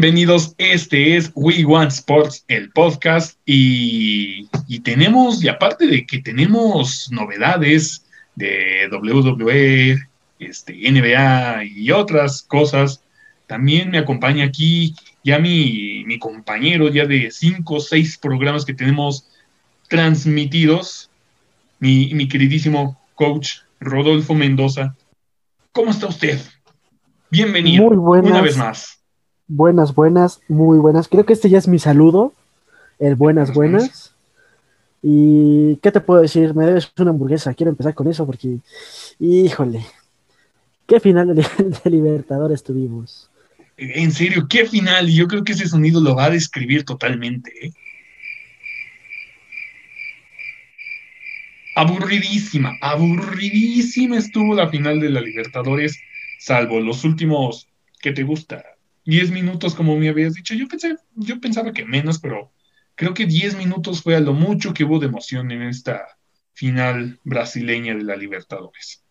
Bienvenidos, este es We Want Sports, el podcast, y, tenemos, y aparte de que tenemos novedades de WWE, este, NBA y otras cosas, también me acompaña aquí ya mi, mi compañero, ya de cinco o seis programas que tenemos transmitidos, mi, mi queridísimo coach Rodolfo Mendoza. ¿Cómo está usted? Bienvenido una vez más. Buenas, buenas, muy buenas. Creo que este ya es mi saludo. El buenas, buenas. Y ¿qué te puedo decir? Me debes una hamburguesa. Quiero empezar con eso porque, híjole, qué final de, Libertadores tuvimos. En serio, qué final. Yo creo que ese sonido lo va a describir totalmente. ¿eh? Aburridísima, aburridísima estuvo la final de la Libertadores, salvo los últimos, ¿qué te gusta? 10 minutos, como me habías dicho. Yo pensé, yo pensaba que menos, pero creo que 10 minutos fue a lo mucho que hubo de emoción en esta final brasileña de la Libertadores.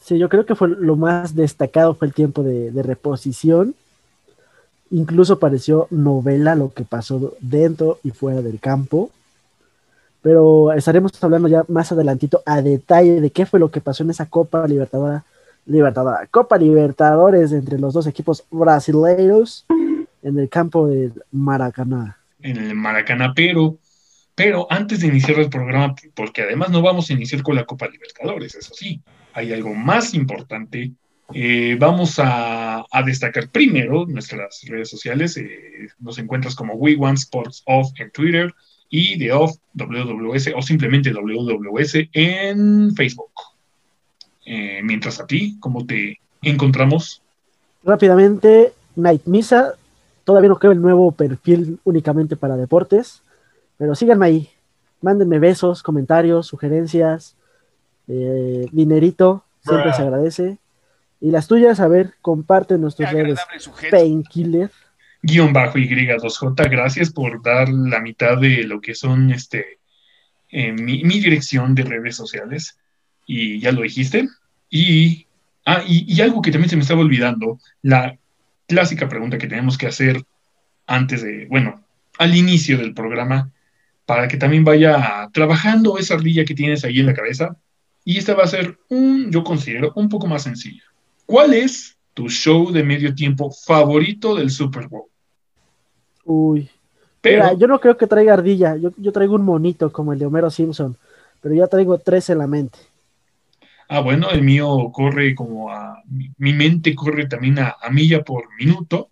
Sí, yo creo que fue lo más destacado fue el tiempo de, reposición. Incluso pareció novela lo que pasó dentro y fuera del campo. Pero estaremos hablando ya más adelantito a detalle de qué fue lo que pasó en esa Copa Libertadora Libertadores, Copa Libertadores entre los dos equipos brasileiros en el campo del Maracaná. En el Maracaná, pero, pero antes de iniciar el programa, porque además no vamos a iniciar con la Copa Libertadores, eso sí, hay algo más importante. Eh, vamos a, destacar primero nuestras redes sociales. Eh, nos encuentras como We Want Sports Off en Twitter y The Off WWS o simplemente WWS en Facebook. Eh, mientras a ti, ¿cómo te encontramos? Rápidamente, Night Misa, todavía no creo el nuevo perfil únicamente para deportes, pero síganme ahí, mándenme besos, comentarios, sugerencias, eh, dinerito, siempre se agradece. Y las tuyas, a ver, comparten nuestras redes. Painkiller. Guión bajo Y2J, gracias por dar la mitad de lo que son este eh, mi, mi, dirección de redes sociales y ya lo dijiste. Y, ah, y, algo que también se me estaba olvidando, la clásica pregunta que tenemos que hacer antes de, bueno, al inicio del programa, para que también vaya trabajando esa ardilla que tienes ahí en la cabeza. Y esta va a ser un, yo considero, un poco más sencilla. ¿Cuál es tu show de medio tiempo favorito del Super Bowl? Uy. Pero, yo no creo que traiga ardilla, yo, yo traigo un monito como el de Homero Simpson, pero ya traigo tres en la mente. Ah, bueno, el mío corre como a, mi mente corre también a, milla por minuto.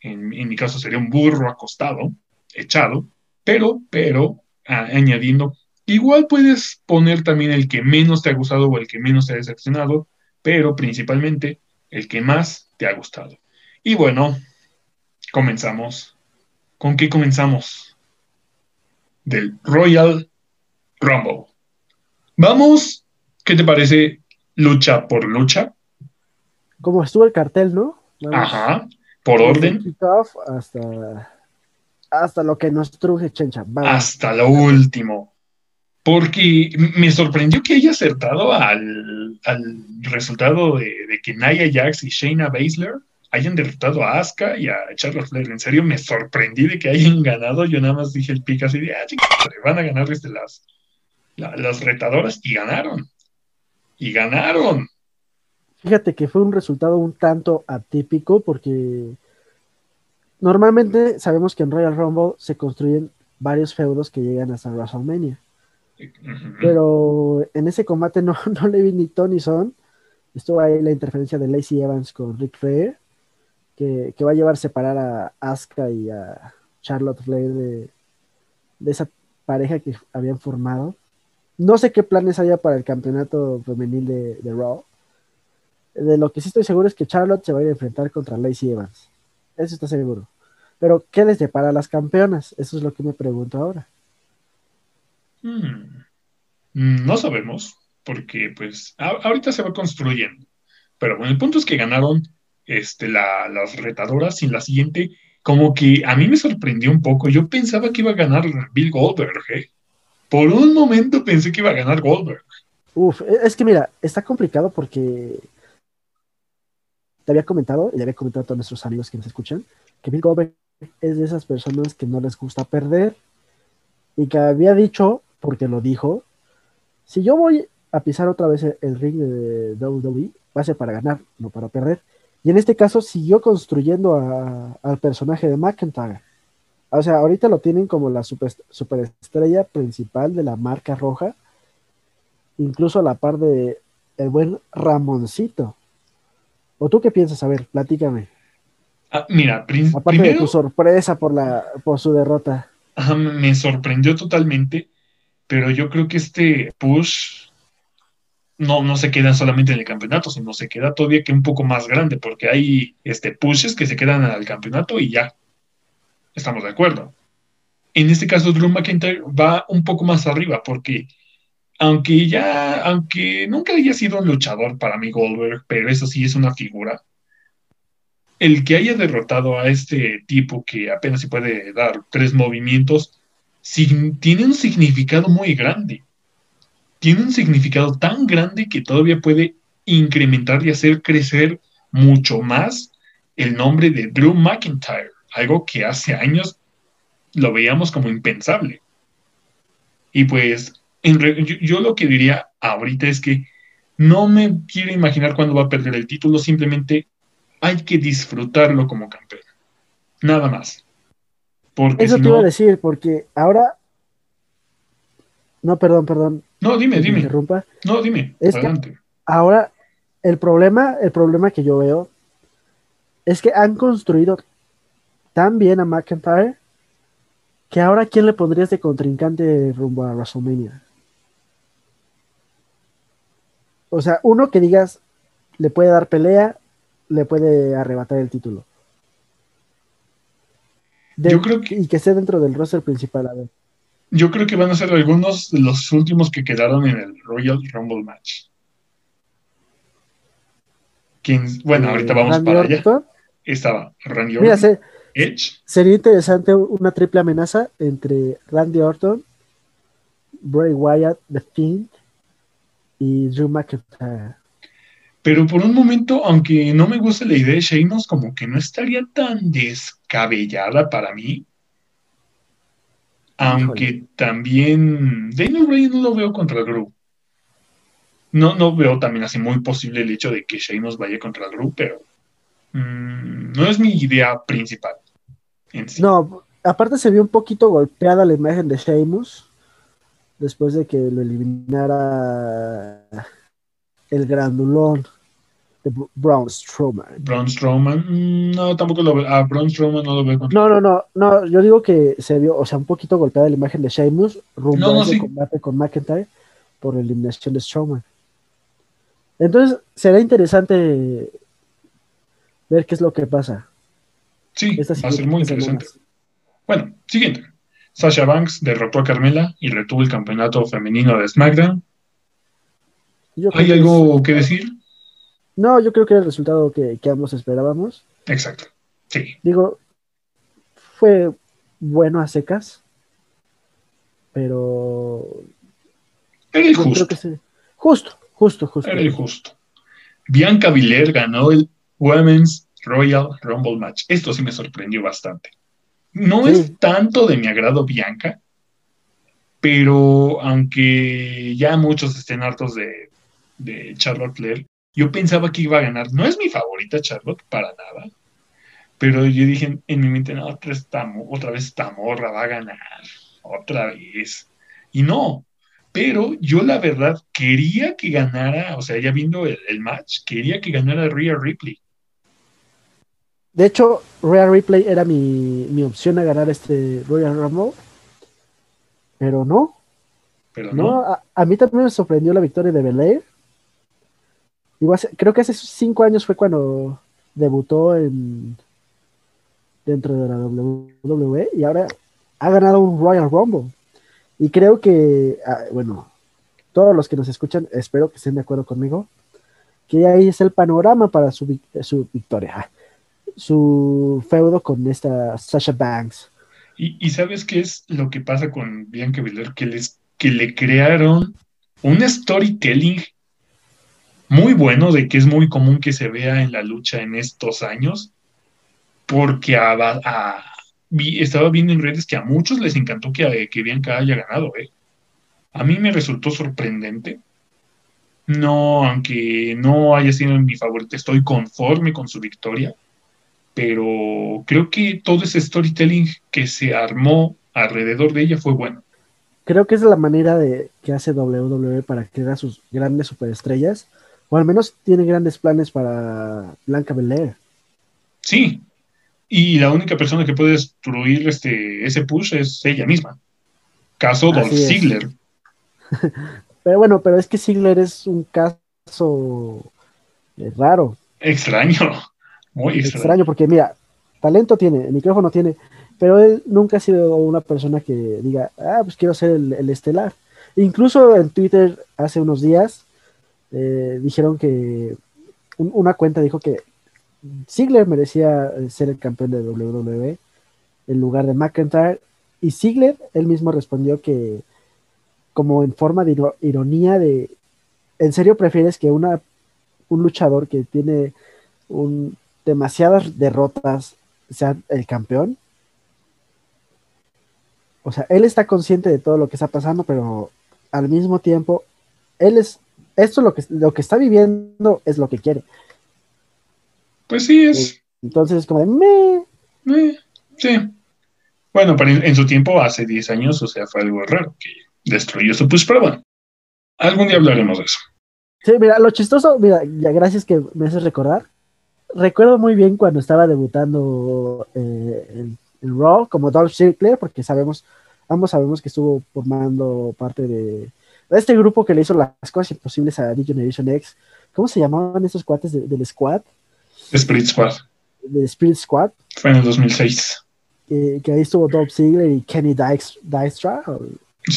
En, mi caso sería un burro acostado, echado, pero, pero, añadiendo, igual puedes poner también el que menos te ha gustado o el que menos te ha decepcionado, pero principalmente el que más te ha gustado. Y bueno, comenzamos. ¿Con qué comenzamos? Del Royal Rumble. Vamos, ¿qué te parece lucha por lucha. Como estuvo el cartel, ¿no? Ajá, por orden. Hasta, hasta lo que nos truje Chencha. Hasta lo último. Porque me sorprendió que haya acertado al, resultado de, que Nia Jax y Shayna Baszler hayan derrotado a Asuka y a Charlotte Flair. En serio, me sorprendí de que hayan ganado. Yo nada más dije el pica así de, ah, chicos, van a ganar desde las, las retadoras y ganaron y ganaron. Fíjate que fue un resultado un tanto atípico porque normalmente sabemos que en Royal Rumble se construyen varios feudos que llegan hasta WrestleMania. Pero en ese combate no, no le vi ni Tony Son. Estuvo ahí la interferencia de Lacey Evans con Rick Flair, que, va a llevar a separar a Asuka y a Charlotte Flair de, de esa pareja que habían formado. No sé qué planes haya para el campeonato femenil de, Raw. De lo que sí estoy seguro es que Charlotte se va a enfrentar contra Lacey Evans. Eso está seguro. Pero, ¿qué les depara a las campeonas? Eso es lo que me pregunto ahora. Hmm. No sabemos, porque pues ahorita se va construyendo. Pero bueno, el punto es que ganaron este, las retadoras y la siguiente, como que a mí me sorprendió un poco. Yo pensaba que iba a ganar Bill Goldberg, ¿eh? Por un momento pensé que iba a ganar Goldberg. Uf, e, es que mira, está complicado porque te había comentado, y le había comentado a todos nuestros amigos que nos escuchan, que Bill Goldberg es de esas personas que no les gusta perder y que había dicho, porque lo dijo, si yo voy a pisar otra vez el ring de WWE, va a ser para ganar, no para perder. Y en este caso siguió construyendo al personaje de McIntyre. O sea, ahorita lo tienen como la super, superestrella principal de la marca roja, incluso a la par de el buen Ramoncito. ¿O tú qué piensas? A ver, platícame. Ah, mira, Aparte de tu sorpresa por, la, por su derrota. me sorprendió totalmente, pero yo creo que este push no, no se queda solamente en el campeonato, sino se queda todavía que un poco más grande, porque hay este, pushes que se quedan al campeonato y ya. Estamos de acuerdo. En este caso, Drew McIntyre va un poco más arriba, porque aunque ya, aunque nunca haya sido un luchador para mí Goldberg, pero eso sí es una figura, el que haya derrotado a este tipo que apenas se puede dar tres movimientos, tiene un significado muy grande. Tiene un significado tan grande que todavía puede incrementar y hacer crecer mucho más el nombre de Drew McIntyre, algo que hace años lo veíamos como impensable. Y pues yo, lo que diría ahorita es que no me quiero imaginar cuándo va a perder el título, simplemente hay que disfrutarlo como campeón. Nada más. Porque Eso te iba a decir, porque ahora. No, perdón, perdón. No, dime, dime. No, dime. Es Que ahora, el problema, el problema que yo veo es que han construido tan bien a McIntyre que ahora ¿quién le pondrías de contrincante rumbo a WrestleMania? O sea, uno que digas le puede dar pelea, le puede arrebatar el título. yo creo que, y que esté dentro del roster principal, a ver. Yo creo que van a ser algunos de los últimos que quedaron en el Royal Rumble match. bueno, ahorita vamos para allá. Estaba Randy Orton, Edge. Sería interesante una triple amenaza entre Randy Orton, Bray Wyatt, The Fiend y Drew McIntyre. Pero por un momento, aunque no me guste la idea de Sheamus, como que no estaría tan descabellada para mí. Aunque también Daniel Bryan no lo veo contra Drew. No, no veo también así muy posible el hecho de que Sheamus vaya contra Drew, pero mm, no es mi idea principal. No, aparte se vio un poquito golpeada la imagen de Sheamus después de que lo eliminara el grandulón de Braun Strowman. Braun Strowman, mm, no, tampoco lo veo. A Braun Strowman no lo veo. No, no, no, no, yo digo que se vio, o sea, un poquito golpeada la imagen de Sheamus rumbo a ese combate con McIntyre por la eliminación de Strowman. Entonces, será interesante ver qué es lo que pasa. Sí, va a ser muy interesante. Bueno, siguiente. Sasha Banks derrotó a Carmela y retuvo el campeonato femenino de SmackDown. ¿Hay algo que decir? No, yo creo que era el resultado que, ambos esperábamos. Exacto. Sí. Digo, fue bueno a secas, pero. Era el justo. Justo, justo, justo. Era el justo. Bianca Villar ganó el Women's Royal Rumble Match. Esto sí me sorprendió bastante. No es tanto de mi agrado Bianca, pero aunque ya muchos estén hartos de, de Charlotte Flair, yo pensaba que iba a ganar. No es mi favorita Charlotte, para nada. Pero yo dije en mi mente, no, otra, otra vez esta morra va a ganar. Otra vez. Y no. Pero yo la verdad quería que ganara, o sea, ya viendo el, match, quería que ganara Rhea Ripley. De hecho, Rhea Ripley era mi, opción a ganar este Royal Rumble. Pero no. Pero no. a, mí también me sorprendió la victoria de Belair creo que hace cinco años fue cuando debutó en dentro de la WWE y ahora ha ganado un Royal Rumble. Y creo que, ah, bueno, todos los que nos escuchan, espero que estén de acuerdo conmigo, que ahí es el panorama para su, su victoria, su feudo con esta Sasha Banks. Y, sabes qué es lo que pasa con Bianca Belair, que, les, que le crearon un storytelling muy bueno, de que es muy común que se vea en la lucha en estos años, porque estaba viendo en redes que a muchos les encantó que, que Bianca haya ganado, ¿eh? A mí me resultó sorprendente. No, aunque no haya sido mi favorito, estoy conforme con su victoria. Pero creo que todo ese storytelling que se armó alrededor de ella fue bueno. Creo que es la manera de que hace WWE para crear sus grandes superestrellas, o al menos tiene grandes planes para Blanca Belair. Sí, y la única persona que puede destruir este, ese push es ella misma. Caso Dolph Ziggler. pero bueno, pero es que Ziggler es un caso eh, raro. Extraño, muy extraño. Extraño porque mira, talento tiene, el micrófono tiene, pero él nunca ha sido una persona que diga, ah, pues quiero ser el, estelar. Incluso en Twitter hace unos días eh, dijeron que una cuenta dijo que Ziggler merecía ser el campeón de WWE en lugar de McIntyre y Ziggler él mismo respondió que como en forma de ironía de, ¿en serio prefieres que una, un luchador que tiene un, demasiadas derrotas sea el campeón? O sea, él está consciente de todo lo que está pasando, pero al mismo tiempo, él es, esto es lo que, lo que está viviendo es lo que quiere. Pues sí, es. Entonces es como de, sí. Bueno, pero en, su tiempo, hace 10 años, o sea, fue algo raro que destruyó su pues, pero bueno, algún día hablaremos de eso. Sí, mira, lo chistoso, mira, ya gracias que me haces recordar. Recuerdo muy bien cuando estaba debutando eh, en, Raw como Dolph Ziggler, porque sabemos, ambos sabemos que estuvo formando parte de, este grupo que le hizo las cosas imposibles a D Generation X. ¿Cómo se llamaban esos cuates del squad? Spirit Squad. De Spirit Squad. Fue en el 2006. Que, ahí estuvo Dolph Ziggler y Kenny Dykstra.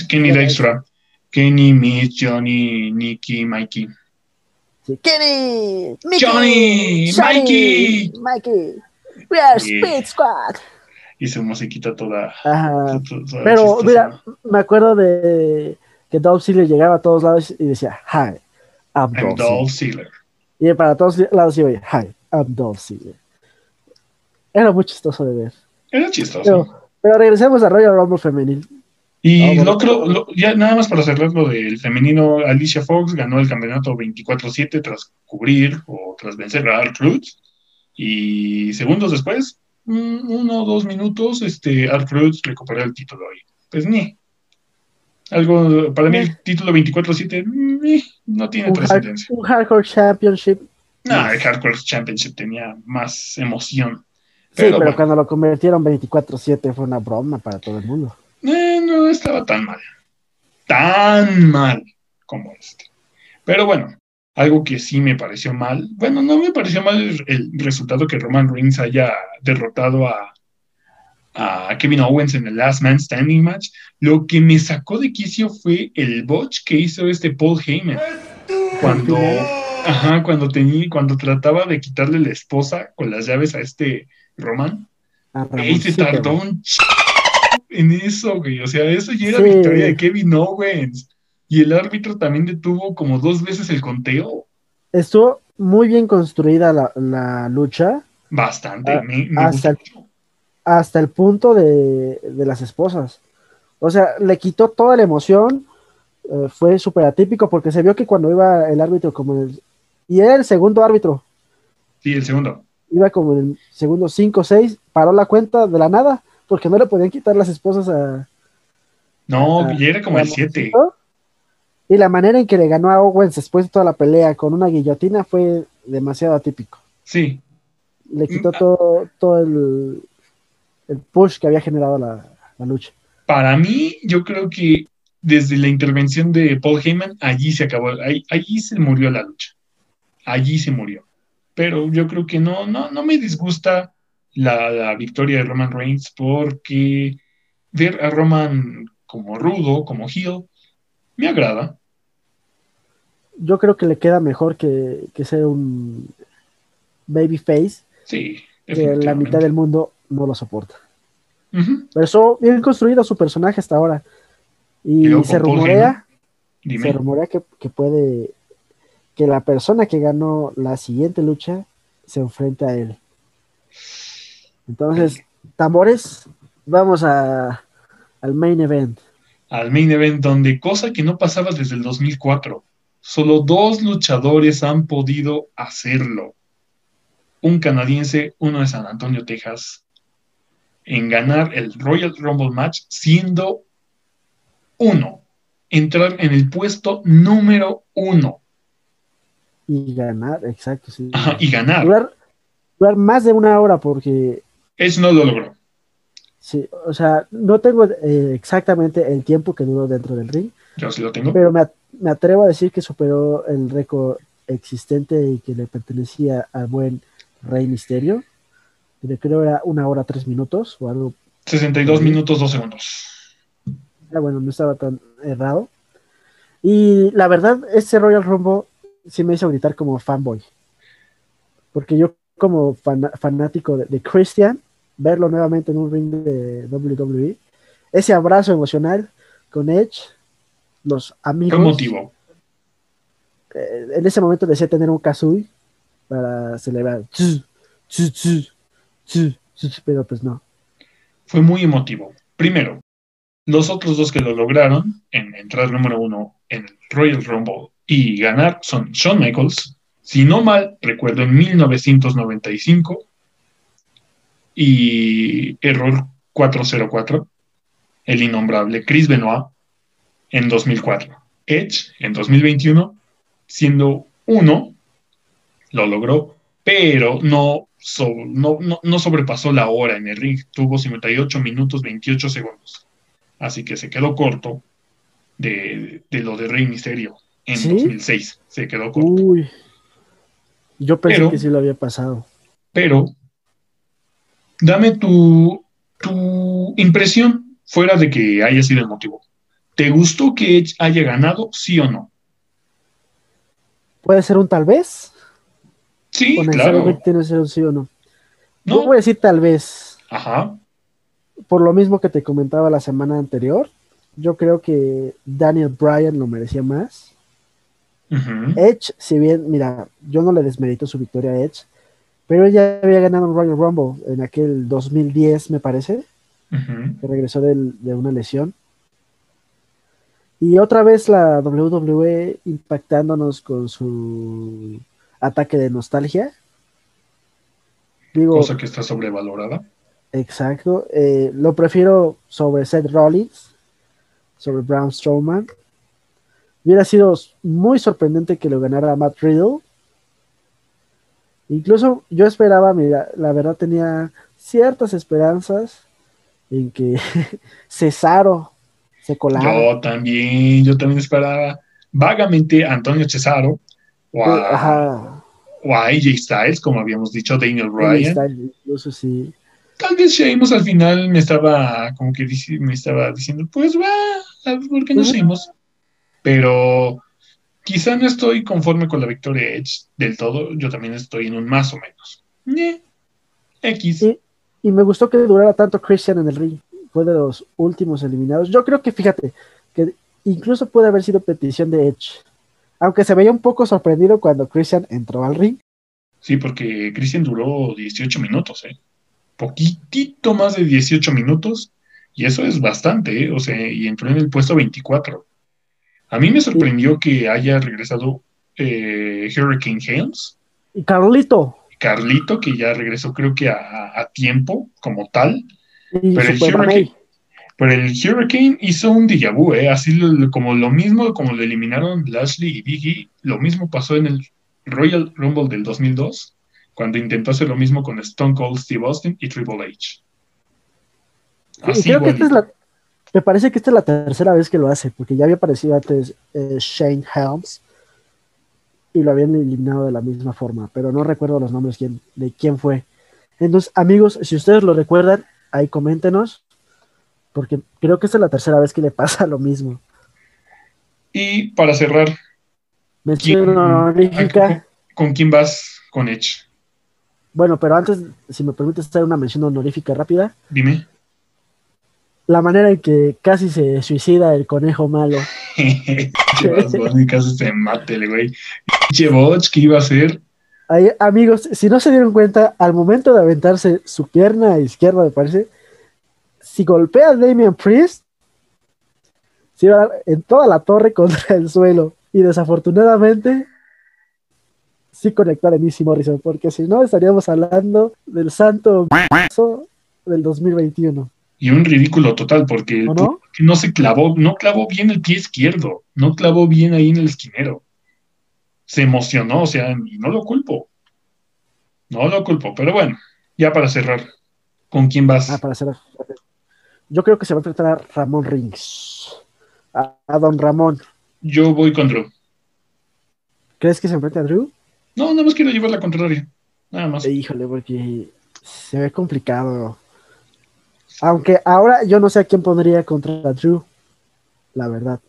Kenny Dykstra. Kenny, Mitch, Johnny, Nicky, Mikey. Kenny, Mickey, Johnny, Mikey, Mikey, we are Speed Squad. Y su musiquita toda. Ajá. Pero mira, me acuerdo de que Dolph Ziggler llegaba a todos lados y decía, Hi, I'm, Dolph, Ziggler. Y para todos lados iba, Hi, I'm Dolph Ziggler. Era muy chistoso de ver. Era chistoso. Pero, regresemos a Royal Rumble femenil. Y no creo, ya nada más para cerrar lo del femenino, Alicia Fox ganó el campeonato 24-7 tras cubrir o tras vencer a Art Roots. Y segundos después, uno o dos minutos, este, Art Roots recuperó el título ahí. Pues ni. Algo, para mí el título 24-7 no tiene trascendencia. Un Hardcore Championship. No, el Hardcore Championship tenía más emoción. sí, pero cuando lo convirtieron 24-7 fue una broma para todo el mundo. Eh, no estaba tan mal. Tan mal como este. Pero bueno, algo que sí me pareció mal. Bueno, no me pareció mal el, resultado que Roman Reigns haya derrotado a, a Kevin Owens en el Last Man Standing match. Lo que me sacó de quicio fue el botch que hizo este Paul Heyman. Cuando, ajá, cuando, tenía, cuando trataba de quitarle la esposa con las llaves a este Roman. Y se tardó un en eso, güey. O sea, eso ya era victoria de Kevin Owens. Y el árbitro también detuvo como dos veces el conteo. Estuvo muy bien construida la, lucha. Bastante. Ah, hasta, el, hasta, el, punto de, las esposas. O sea, le quitó toda la emoción. Eh, fue súper atípico porque se vio que cuando iba el árbitro como el... Y era el segundo árbitro. Sí, el segundo. Iba como en el segundo 5 o 6, paró la cuenta de la nada porque no le podían quitar las esposas a. No, y era como el 7. Y la manera en que le ganó a Owens después de toda la pelea con una guillotina fue demasiado atípico. Sí. Le quitó todo, todo el, el push que había generado la, lucha. Para mí, yo creo que desde la intervención de Paul Heyman, allí se acabó, allí, se murió la lucha. Allí se murió. Pero yo creo que no, no, no me disgusta la, victoria de Roman Reigns porque ver a Roman como rudo, como heel, me agrada. Yo creo que le queda mejor que, que ser un babyface. Sí, que la mitad del mundo no lo soporta. Pero eso bien construido su personaje hasta ahora. Y, se rumorea, se rumorea que, que, puede que la persona que ganó la siguiente lucha se enfrente a él. Entonces, tambores. Vamos a, al main event. Al main event, donde cosa que no pasaba desde el 2004. Solo dos luchadores han podido hacerlo. Un canadiense, uno de San Antonio, Texas, en ganar el Royal Rumble match siendo uno, entrar en el puesto número uno. Y ganar, exacto, sí. Ajá, y ganar. Durar, más de una hora porque... Eso no lo logró. Sí, o sea, no tengo eh, exactamente el tiempo que duró dentro del ring. Yo sí lo tengo. Pero me, me atrevo a decir que superó el récord existente y que le pertenecía al buen Rey Misterio. Que creo era una hora tres minutos o algo. 62 minutos dos segundos. Ah, bueno, no estaba tan errado. Y la verdad, este Royal Rumble sí me hizo gritar como fanboy. Porque yo, como fanático de, Christian, verlo nuevamente en un ring de WWE, ese abrazo emocional con Edge, los amigos. ¿Qué motivo? Eh, en ese momento decía tener un kazooie para celebrar. Pero pues no. Fue muy emotivo. Primero, los otros dos que lo lograron en entrar número uno en el Royal Rumble y ganar son Shawn Michaels, si no mal recuerdo, en 1995 y Error 404, el innombrable Chris Benoit en 2004. Edge en 2021, siendo uno, lo logró, pero no, no, no sobrepasó la hora en el ring, tuvo 58 minutos 28 segundos. Así que se quedó corto de, lo de Rey Misterio en 2006. Se quedó corto. Uy. Yo pensé que sí lo había pasado. Pero, dame tu, tu impresión fuera de que haya sido el motivo. ¿Te gustó que Edge haya ganado, sí o no? Puede ser un tal vez. Sí, claro. Tiene que ser un sí o no. No. voy a decir tal vez. Ajá por lo mismo que te comentaba la semana anterior, yo creo que Daniel Bryan lo merecía más. Edge, si bien, mira, yo no le desmerito su victoria a Edge, pero ella había ganado un Royal Rumble en aquel 2010, me parece, que regresó de una lesión. Y otra vez la WWE impactándonos con su ataque de nostalgia. Digo, Cosa que está sobrevalorada. Exacto. Eh, lo prefiero sobre Seth Rollins, sobre Braun Strowman. Hubiera sido muy sorprendente que lo ganara Matt Riddle. Incluso yo esperaba, mira, la verdad tenía ciertas esperanzas en que Cesaro se colara. Yo también, yo también esperaba vagamente a Antonio Cesaro o a, o a AJ Styles, como habíamos dicho, Daniel Bryan. Styles, incluso sí tal vez Sheamus al final me estaba como que me estaba diciendo, pues va, ¿por qué no seguimos? Pero quizá no estoy conforme con la victoria Edge del todo, yo también estoy en un más o menos. X. Y, y, me gustó que durara tanto Christian en el ring, fue de los últimos eliminados. Yo creo que fíjate, que incluso puede haber sido petición de Edge, aunque se veía un poco sorprendido cuando Christian entró al ring. Sí, porque Christian duró 18 minutos, ¿eh? poquitito más de 18 minutos, y eso es bastante, ¿eh? o sea, y entró en el puesto 24. A mí me sorprendió que haya regresado eh, Hurricane Helms. Y Carlito. Carlito, que ya regresó creo que a, tiempo como tal. pero, el Hurricane, pero el Hurricane hizo un déjà vu, ¿eh? así como lo mismo, como lo eliminaron Lashley y Biggie, lo mismo pasó en el Royal Rumble del 2002 cuando intentó hacer lo mismo con Stone Cold Steve Austin y Triple H. creo que esta es la, me parece que esta es la tercera vez que lo hace, porque ya había aparecido antes eh, Shane Helms y lo habían eliminado de la misma forma, pero no recuerdo los nombres de quién fue. Entonces, amigos, si ustedes lo recuerdan, ahí coméntenos, porque creo que esta es la tercera vez que le pasa lo mismo. Y para cerrar, ¿con quién vas con Edge? Bueno, pero antes, si me permites hacer una mención honorífica rápida. Dime. La manera en que casi se suicida el conejo malo. casi se mate el güey. Pinche ¿qué iba a hacer? amigos, si no se dieron cuenta, al momento de aventarse su pierna izquierda, me parece, si golpea a Damian Priest, se iba a dar en toda la torre contra el suelo. Y desafortunadamente, sí conectó a Denise Morrison, porque si no, estaríamos hablando del santo del 2021. Y un ridículo total, porque no? no se clavó, no clavó bien el pie izquierdo, no clavó bien ahí en el esquinero. Se emocionó, o sea, no lo culpo. No lo culpo, pero bueno, ya para cerrar, ¿con quién vas? Ah, para cerrar. Yo creo que se va a enfrentar a Ramón Rings. A, Don Ramón. Yo voy con Drew. ¿Crees que se enfrenta a Drew? No, nada más quiero llevar la contraria. Nada más. Híjole, porque se ve complicado. Aunque ahora yo no sé a quién pondría contra Drew. La verdad.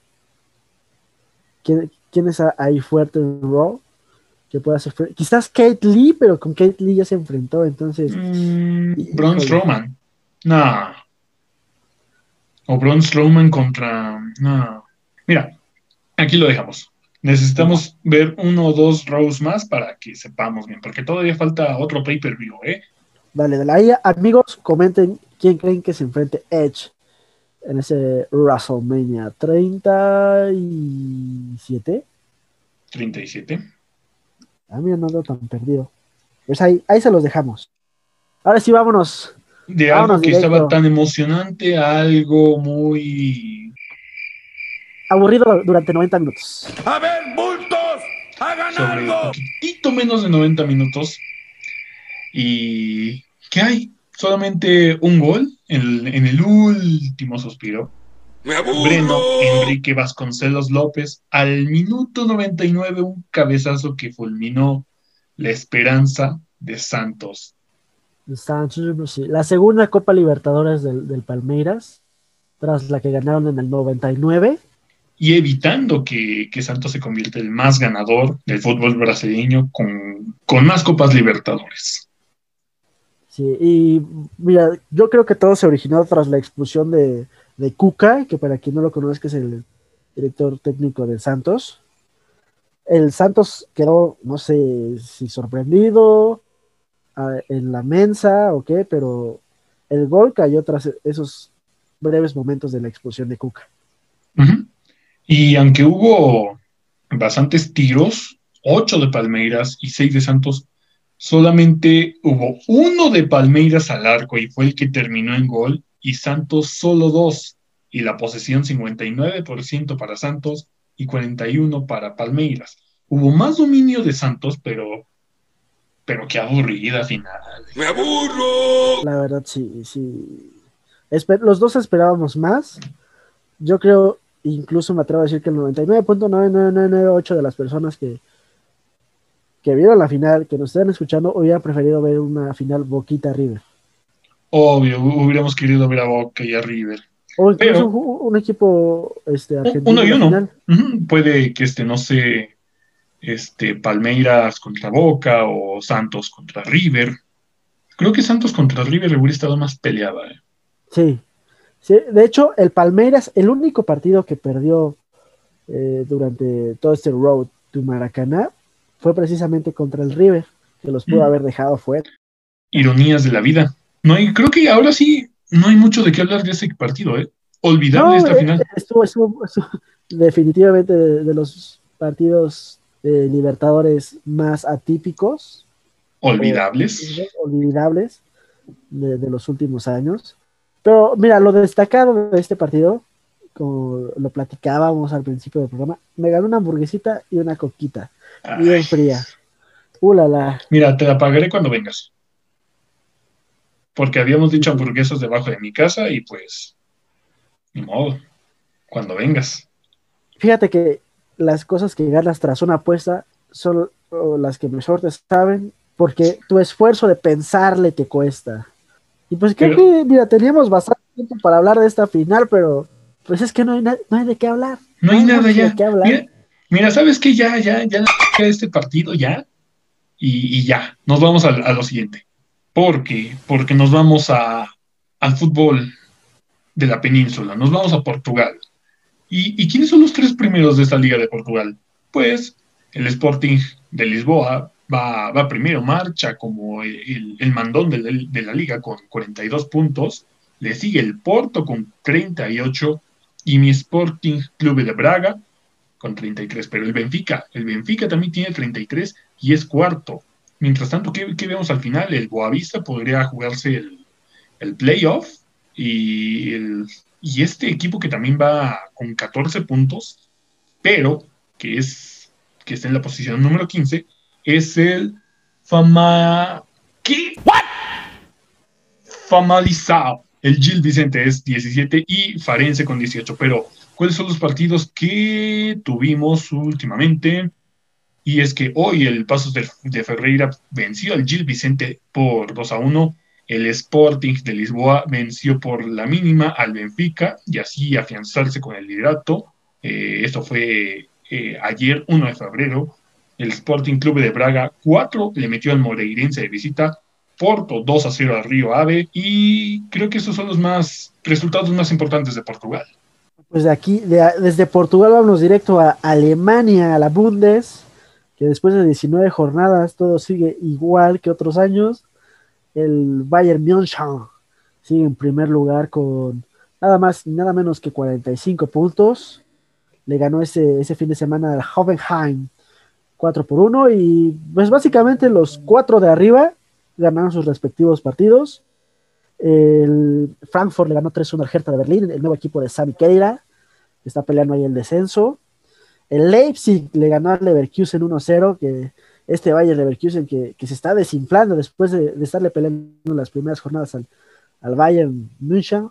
¿Quién, quién es ahí fuerte en Raw? Que pueda hacer. Quizás Kate Lee, pero con Kate Lee ya se enfrentó, entonces. Mm, Braun Strowman. No. O Braun Strowman contra. No. Mira, aquí lo dejamos. Necesitamos ver uno o dos rows más para que sepamos bien, porque todavía falta otro pay-per-view, ¿eh? Dale, dale. Ahí, amigos, comenten quién creen que se enfrente Edge en ese WrestleMania 37. 37. A mí no ando tan perdido. Pues ahí, ahí se los dejamos. Ahora sí, vámonos. De algo que estaba tan emocionante a algo muy aburrido durante 90 minutos. A ver, bultos, hagan Sobre algo. Un poquitito menos de 90 minutos. ¿Y qué hay? Solamente un gol en, en el último suspiro. Breno Enrique Vasconcelos López al minuto 99 un cabezazo que fulminó la esperanza de Santos. Santos, La segunda Copa Libertadores del, del Palmeiras, tras la que ganaron en el 99 y evitando que, Santos se convierta en el más ganador del fútbol brasileño con, con, más Copas Libertadores. Sí, y mira, yo creo que todo se originó tras la expulsión de, de Cuca, que para quien no lo conozca es el director técnico de Santos. El Santos quedó, no sé si sorprendido en la mensa o qué, pero el gol cayó tras esos breves momentos de la expulsión de Cuca. Y aunque hubo bastantes tiros, ocho de Palmeiras y seis de Santos, solamente hubo uno de Palmeiras al arco y fue el que terminó en gol, y Santos solo dos, y la posesión 59% para Santos y 41% para Palmeiras. Hubo más dominio de Santos, pero pero qué aburrida final. ¡Me aburro! La verdad, sí, sí. los dos esperábamos más. Yo creo, incluso me atrevo a decir que el 99.99998 de las personas que, que vieron la final, que nos están escuchando, hubiera preferido ver una final Boquita River. Obvio, hubiéramos querido ver a Boca y a River. O incluso un, equipo este, argentino. Uno y uno. Puede que este, no sé, este, Palmeiras contra Boca o Santos contra River. Creo que Santos contra River hubiera estado más peleada. ¿eh? Sí, de hecho, el Palmeiras, el único partido que perdió eh, durante todo este road to Maracaná fue precisamente contra el River, que los pudo mm. haber dejado fuera. Ironías de la vida. No hay, creo que ahora sí no hay mucho de qué hablar de ese partido, ¿eh? Olvidable esta eh, final. Estuvo, estuvo, definitivamente de, los partidos de Libertadores más atípicos. Olvidables. olvidables de los últimos años. Pero mira, lo destacado de este partido, como lo platicábamos al principio del programa, me ganó una hamburguesita y una coquita, bien fría. Uh, la, Mira, te la pagaré cuando vengas. Porque habíamos dicho hamburguesas debajo de mi casa y pues, ni modo, cuando vengas. Fíjate que las cosas que ganas tras una apuesta son las que mejor te saben, porque tu esfuerzo de pensarle te cuesta. Y pues creo que, mira, teníamos bastante tiempo para hablar de esta final, pero pues es que no hay, no hay de qué hablar. No, hay, nada ya. Mira, ¿sabes qué? Ya, ya, ya, este partido ya. Y, ya, nos vamos a, lo siguiente. ¿Por qué? Porque nos vamos a, al fútbol de la península, nos vamos a Portugal. ¿Y, ¿Y quiénes son los tres primeros de esta liga de Portugal? Pues el Sporting de Lisboa, va, va primero, marcha como el, mandón de, la liga con 42 puntos. le sigue el Porto con 38 y mi Sporting Club de Braga con 33. Pero el Benfica, el Benfica también tiene 33 y es cuarto. Mientras tanto, ¿qué, vemos al final? El Boavista podría jugarse el, playoff y, y este equipo que también va con 14 puntos, pero que, es, que está en la posición número 15, es el Fama... ¿Qué? ¿What? Famalizado. El Gil Vicente es 17 y Farense con 18. Pero, ¿cuáles son los partidos que tuvimos últimamente? Y es que hoy el Pasos de, Ferreira venció al Gil Vicente por 2 a 1. El Sporting de Lisboa venció por la mínima al Benfica y así afianzarse con el liderato. Eh, esto fue eh, ayer, 1 de febrero. El Sporting Club de Braga 4 le metió al Moreirense de visita. Porto 2 a 0 al Río Ave. Y creo que esos son los más resultados más importantes de Portugal. Pues de aquí, desde Portugal vamos directo a Alemania, a la Bundes que después de 19 jornadas todo sigue igual que otros años. El Bayern München sigue en primer lugar con nada más nada menos que 45 puntos. Le ganó ese, ese fin de semana al Hoffenheim 4 por 1 y pues básicamente los cuatro de arriba ganaron sus respectivos partidos. El Frankfurt le ganó 3-1 al Hertha de Berlín, el nuevo equipo de Sami Keira, está peleando ahí el descenso. El Leipzig le ganó al Leverkusen 1-0, que este Bayern Leverkusen que, que, se está desinflando después de, estarle peleando las primeras jornadas al, Bayern München.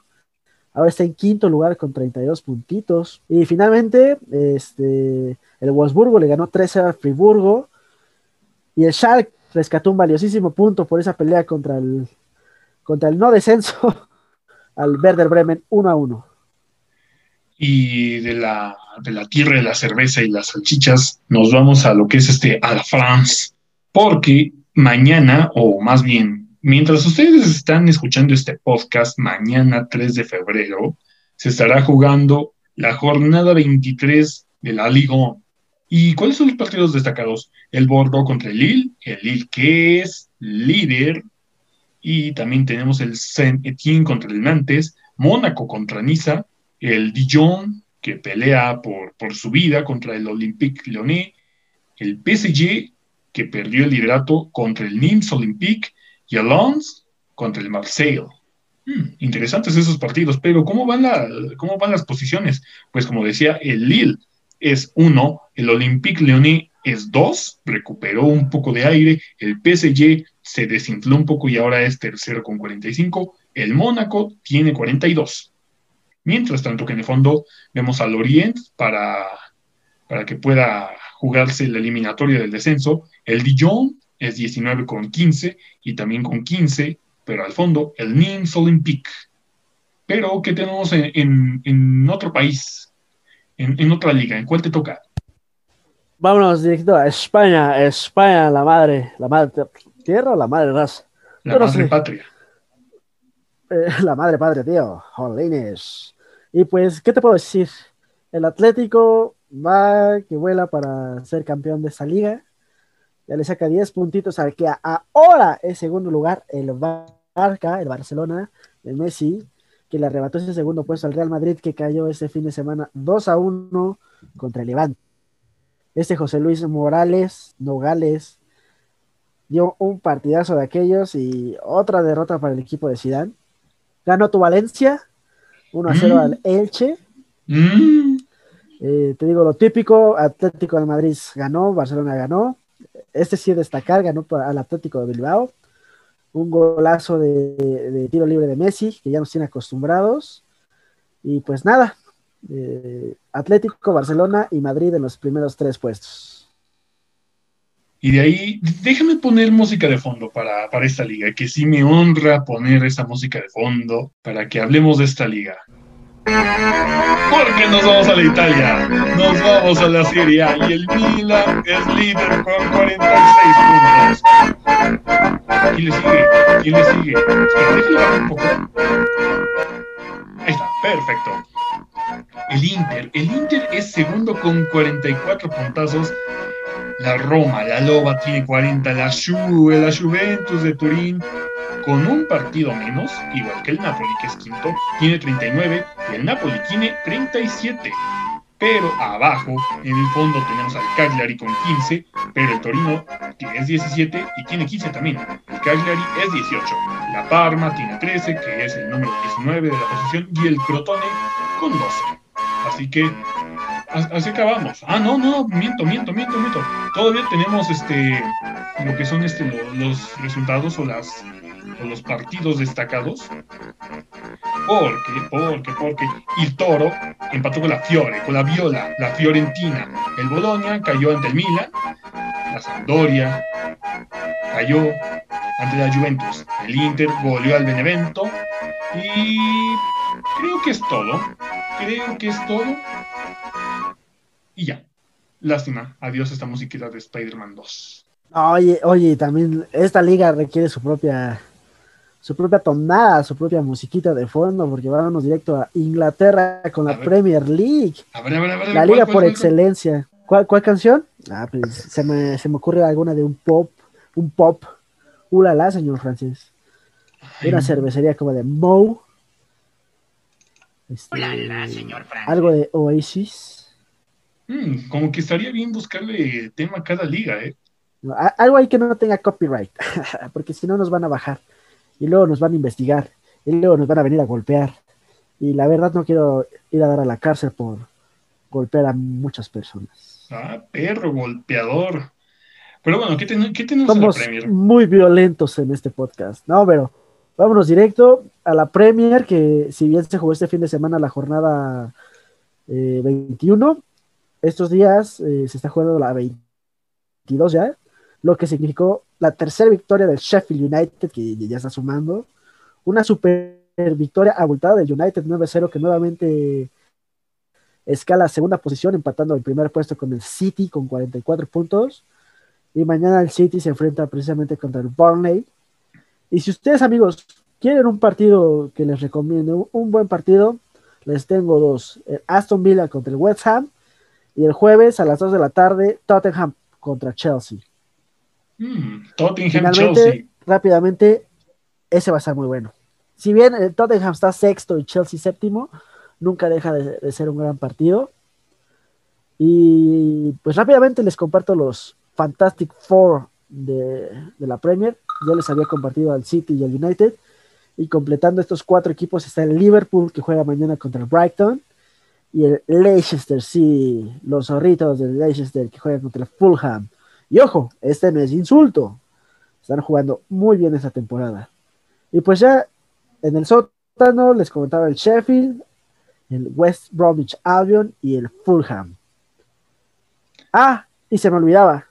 Ahora está en quinto lugar con 32 puntitos. Y finalmente, este, el Wolfsburgo le ganó 3-0 al Friburgo. Y el Schalke rescató un valiosísimo punto por esa pelea contra el, contra el no descenso al Werder Bremen 1-1 y de la, de la tierra de la cerveza y las salchichas, nos vamos a lo que es este a la France, porque mañana, o más bien, mientras ustedes están escuchando este podcast, mañana 3 de febrero, se estará jugando la jornada 23 de la Liga. ¿Y cuáles son los partidos destacados? El Bordeaux contra el Lille, el Lille que es líder, y también tenemos el Saint-Étienne contra el Nantes, Mónaco contra Niza, el Dijon, que pelea por, por su vida contra el Olympique Lyonnais, el PSG, que perdió el liderato contra el Nimes Olympique, y el contra el Marseille. Hmm, interesantes esos partidos, pero ¿cómo van, ¿cómo van las posiciones? Pues como decía, el Lille es uno, el Olympique Lyonnais es dos, recuperó un poco de aire, el PSG se desinfló un poco y ahora es tercero con 45, el Mónaco tiene 42. Mientras tanto que en el fondo vemos al Orient para, para que pueda jugarse la eliminatoria del descenso. El Dijon es 19 con 15 y también con 15, pero al fondo el Nîmes Olympique. Pero ¿qué tenemos en, otro país, en, otra liga? ¿En cuál te toca? Vámonos directo a España, España, la madre, la madre tierra o la madre raza. La madre patria. Eh, la madre patria, tío. Jolines. Y pues, ¿qué te puedo decir? El Atlético va que vuela para ser campeón de esta liga. Ya le saca 10 puntitos al que ahora es segundo lugar el Barca, el Barcelona, el Messi, que le arrebató ese segundo puesto al Real Madrid que cayó ese fin de semana 2 a 1 contra el Levante. Este José Luis Morales, Nogales, dio un partidazo de aquellos y otra derrota para el equipo de Sidán. Ganó tu Valencia, 1 a 0 al mm. Elche. Mm. Eh, te digo lo típico, Atlético de Madrid ganó, Barcelona ganó. Este sí destacar, ganó al Atlético de Bilbao. Un golazo de, tiro libre de Messi, que ya nos tiene acostumbrados. Y pues nada, eh, Atlético, Barcelona y Madrid en los primeros tres puestos. Y de ahí, déjame poner música de fondo para, para esta liga, que sí me honra poner esa música de fondo para que hablemos de esta liga. Porque nos vamos a la Italia, nos vamos a la Serie A y el Milan es líder con 46 puntos. ¿Quién le sigue? ¿Quién le sigue? Espera, déjame un poco. Ahí está, perfecto. El Inter, el Inter es segundo con 44 puntazos. La Roma, la Loba tiene 40, la Juve, la Juventus de Turín con un partido menos, igual que el Napoli, que es quinto, tiene 39 y el Napoli tiene 37. Pero abajo, en el fondo, tenemos al Cagliari con 15, pero el Torino es 17 y tiene 15 también. El Cagliari es 18. La Parma tiene 13, que es el número 19 de la posición, y el Crotone con 12. Así que así acabamos. Ah, no, no, miento, miento, miento, miento. Todavía tenemos este lo que son este los resultados o las los partidos destacados. Porque, porque, porque el Toro empató con la Fiore, con la Viola, la Fiorentina. El Bologna cayó ante el Milan, la Sampdoria cayó ante la Juventus. El Inter goleó al Benevento y creo que es todo. Creo que es todo. Y ya. Lástima. Adiós esta musiquita de Spider-Man 2. Oye, oye, también esta liga requiere su propia su propia tonada, su propia musiquita de fondo, porque vamos directo a Inglaterra con la Premier League. la liga por excelencia. ¿Cuál, ¿Cuál, canción? Ah, pues se me, se me ocurre alguna de un pop, un pop. Ulala, señor Francis. Una cervecería como de Mo. Este, señor. Algo de Oasis. Mm, como que estaría bien buscarle tema a cada liga, ¿eh? algo ahí que no tenga copyright, porque si no nos van a bajar y luego nos van a investigar y luego nos van a venir a golpear. Y la verdad no quiero ir a dar a la cárcel por golpear a muchas personas. Ah, perro golpeador. Pero bueno, ¿qué, tenemos en la Premier? Muy violentos en este podcast. No, pero vámonos directo a la Premier, que si bien se jugó este fin de semana la jornada 21, eh, estos días eh, se está jugando la 22 ya, lo que significó la tercera victoria del Sheffield United, que ya está sumando, una super victoria abultada del United 9-0, que nuevamente escala segunda posición, empatando el primer puesto con el City con 44 puntos. Y mañana el City se enfrenta precisamente contra el Burnley. Y si ustedes, amigos, quieren un partido que les recomiendo, un buen partido, les tengo dos: el Aston Villa contra el West Ham. Y el jueves a las 2 de la tarde, Tottenham contra Chelsea. Mm, Tottenham, Finalmente, rápidamente, ese va a ser muy bueno. Si bien el Tottenham está sexto y Chelsea séptimo, nunca deja de, ser un gran partido. Y pues rápidamente les comparto los Fantastic Four de, de, la Premier. Ya les había compartido al City y al United. Y completando estos cuatro equipos está el Liverpool que juega mañana contra el Brighton. Y el Leicester sí, los zorritos del Leicester que juegan contra el Fulham. Y ojo, este no es insulto. Están jugando muy bien esta temporada. Y pues ya en el sótano les comentaba el Sheffield, el West Bromwich Albion y el Fulham. Ah, y se me olvidaba.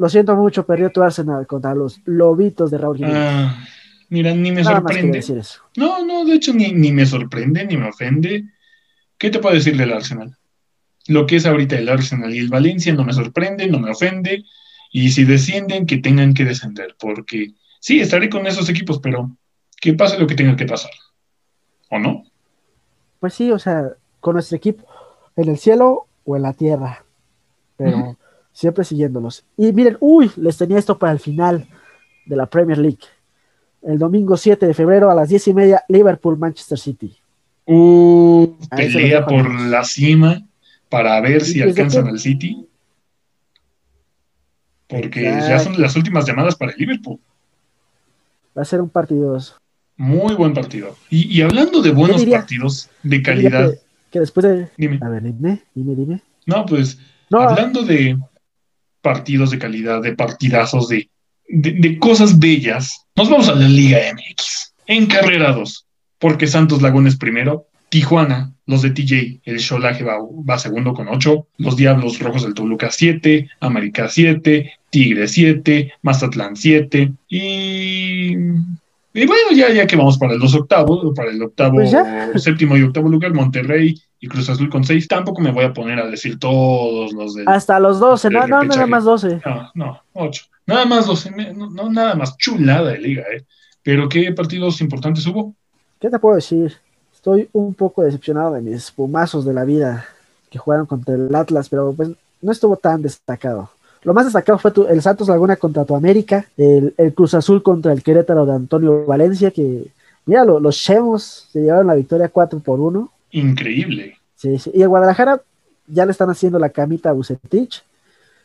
Lo siento mucho, perdió tu Arsenal contra los Lobitos de Raúl Jiménez. Ah, mira, ni me sorprende. No, no, de hecho ni, ni me sorprende, ni me ofende. ¿Qué te puedo decir del Arsenal? lo que es ahorita el Arsenal y el Valencia no me sorprende, no me ofende, y si descienden, que tengan que descender, porque sí, estaré con esos equipos, pero que pase lo que tenga que pasar, ¿o no? Pues sí, o sea, con nuestro equipo, en el cielo o en la tierra, pero siempre siguiéndolos. Y miren, uy, les tenía esto para el final de la Premier League. El domingo 7 de febrero a las 10 y media, Liverpool-Manchester City. Uh, pelea por la cima para ver si alcanzan al City. Porque ya son las últimas llamadas para el Liverpool. Va a ser un partido. Muy buen partido. Y, hablando de buenos partidos, de calidad. Que, después de. Dime. A ver, dime, dime, dime. No, pues, hablando de partidos de calidad, de partidazos, de, de, cosas bellas, nos vamos a la Liga MX. Encarrerados. Porque Santos Lagones primero, Tijuana, los de TJ, el Sholaje va, segundo con 8, los Diablos Rojos del Toluca 7, América 7, Tigre 7, Mazatlán 7 y... Y bueno, ya, ya que vamos para los octavos, para el octavo, pues séptimo y octavo lugar, Monterrey y Cruz Azul con 6, tampoco me voy a poner a decir todos los de... Hasta los 12, no, no, nada más 12. No, no, 8. Nada más 12, no, nada más chulada de liga, ¿eh? Pero ¿qué partidos importantes hubo? ¿Qué te puedo decir? Estoy un poco decepcionado de mis pumazos de la vida que jugaron contra el Atlas, pero pues no estuvo tan destacado. Lo más destacado fue tu- el Santos Laguna contra tu América, el, el Cruz Azul contra el Querétaro de Antonio Valencia, que, mira, lo- los Chemos se llevaron la victoria 4 por 1. Increíble. Sí, sí. Y el Guadalajara ya le están haciendo la camita a Bucetich,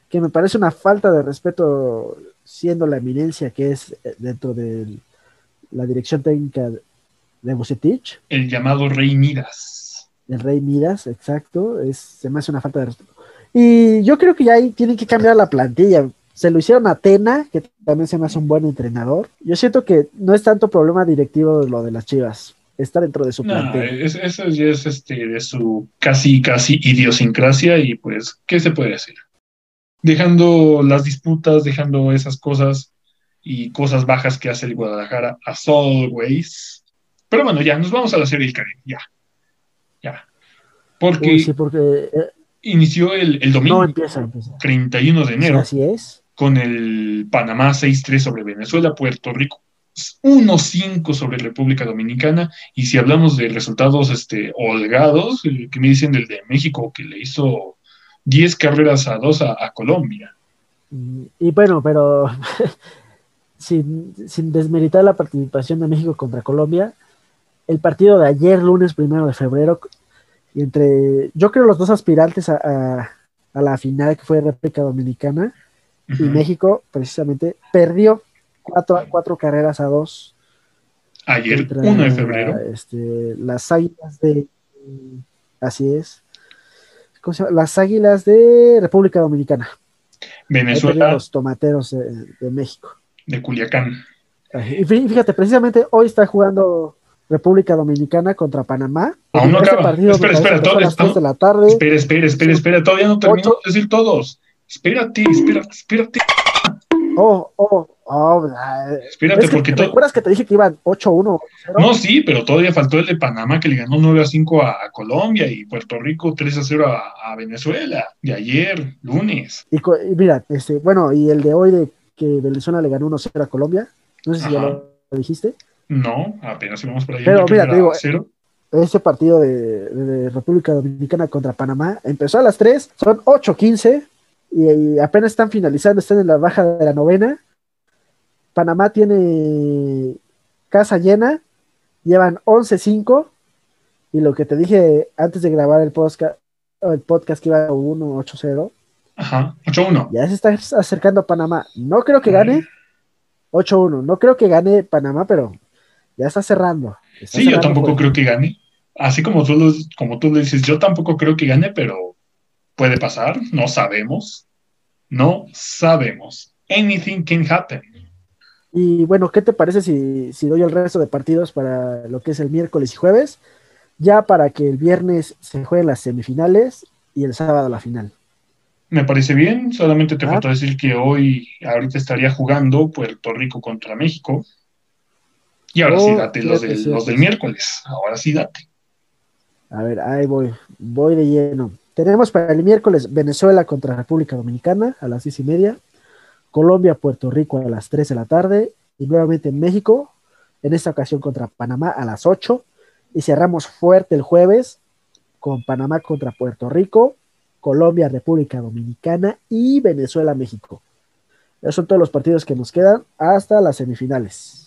que me parece una falta de respeto siendo la eminencia que es eh, dentro de la dirección técnica de Bucetich. El llamado Rey Midas. El Rey Midas, exacto, es, se me hace una falta de respeto. Y yo creo que ya ahí tienen que cambiar la plantilla. Se lo hicieron a Tena, que también se me hace un buen entrenador. Yo siento que no es tanto problema directivo lo de las Chivas, está dentro de su No, plantel. es- eso ya es este, de su casi, casi idiosincrasia y pues, ¿qué se puede decir? Dejando las disputas, dejando esas cosas y cosas bajas que hace el Guadalajara as always. Pero bueno, ya, nos vamos a la serie del Caribe, ya. Ya. Porque Uy, sí, porque eh, inició el, el domingo, no empieza, empieza. 31 de enero, así es. con el Panamá 6-3 sobre Venezuela, Puerto Rico 1-5 sobre República Dominicana. Y si hablamos de resultados este, holgados, eh, que me dicen del de México, que le hizo 10 carreras a 2 a, a Colombia. Mm, Y bueno, pero sin, sin desmeritar la participación de México contra Colombia, el partido de ayer, lunes primero de febrero, y entre, yo creo, los dos aspirantes a, a- a la final, que fue República Dominicana, y. México, precisamente, perdió cuatro, cuatro carreras a dos. Ayer, contra, 1 de febrero. este, las águilas de. Así es. ¿Cómo se llama? Las águilas de República Dominicana. Venezuela los tomateros de, de México. de Culiacán. Y fí- fíjate, precisamente hoy está jugando República Dominicana contra Panamá. Aún no acaba. partido Espera, espera, todo- a las 3 de la tarde. Espera, espera, espera, espera. Todavía no termino de decir todos. Espérate, espérate, espérate. Oh, oh, oh. ah, Espérate, es que, porque ¿te todo. ¿Recuerdas que te dije que iban 8-1? No, sí, pero todavía faltó el de Panamá que le ganó 9 a 5 a, a Colombia y Puerto Rico 3 a 0 a, Venezuela. De ayer, lunes. Y, y mira, este, bueno, y el de hoy de que Venezuela le ganó 1-0 a Colombia. No sé si ya Ajá. lo dijiste. No, apenas íbamos por ahí. Pero mira, te digo, cero. Este partido de, de- República Dominicana contra Panamá empezó a las 3, son 8-15 y, y apenas están finalizando, están en la baja de la novena. Panamá tiene casa llena, llevan 11-5 y lo que te dije antes de grabar el podcast, el podcast que iba 1-8-0, Ajá, 8-1. ya se está acercando a Panamá. No creo que gane 8-1, no creo que gane Panamá, pero ya está cerrando. Está Sí, yo tampoco creo que gane. Así como tú, lo- como tú dices, yo tampoco creo que gane, pero puede pasar. No sabemos. No sabemos. Anything can happen. Y bueno, ¿qué te parece si, si doy el resto de partidos para lo que es el miércoles y jueves? Ya para que el viernes se jueguen las semifinales y el sábado la final. Me parece bien, solamente te Ah. falta decir que hoy, ahorita estaría jugando Puerto Rico contra México. Y ahora sí, Oh, date los, del, los miércoles. Ahora sí, date. A ver, ahí voy, voy de lleno. Tenemos para el miércoles Venezuela contra República Dominicana a las seis y media, Colombia, Puerto Rico a las 3 de la tarde y nuevamente México, en esta ocasión contra Panamá a las 8 y cerramos fuerte el jueves con Panamá contra Puerto Rico, Colombia, República Dominicana y Venezuela, México. Esos son todos los partidos que nos quedan hasta las semifinales.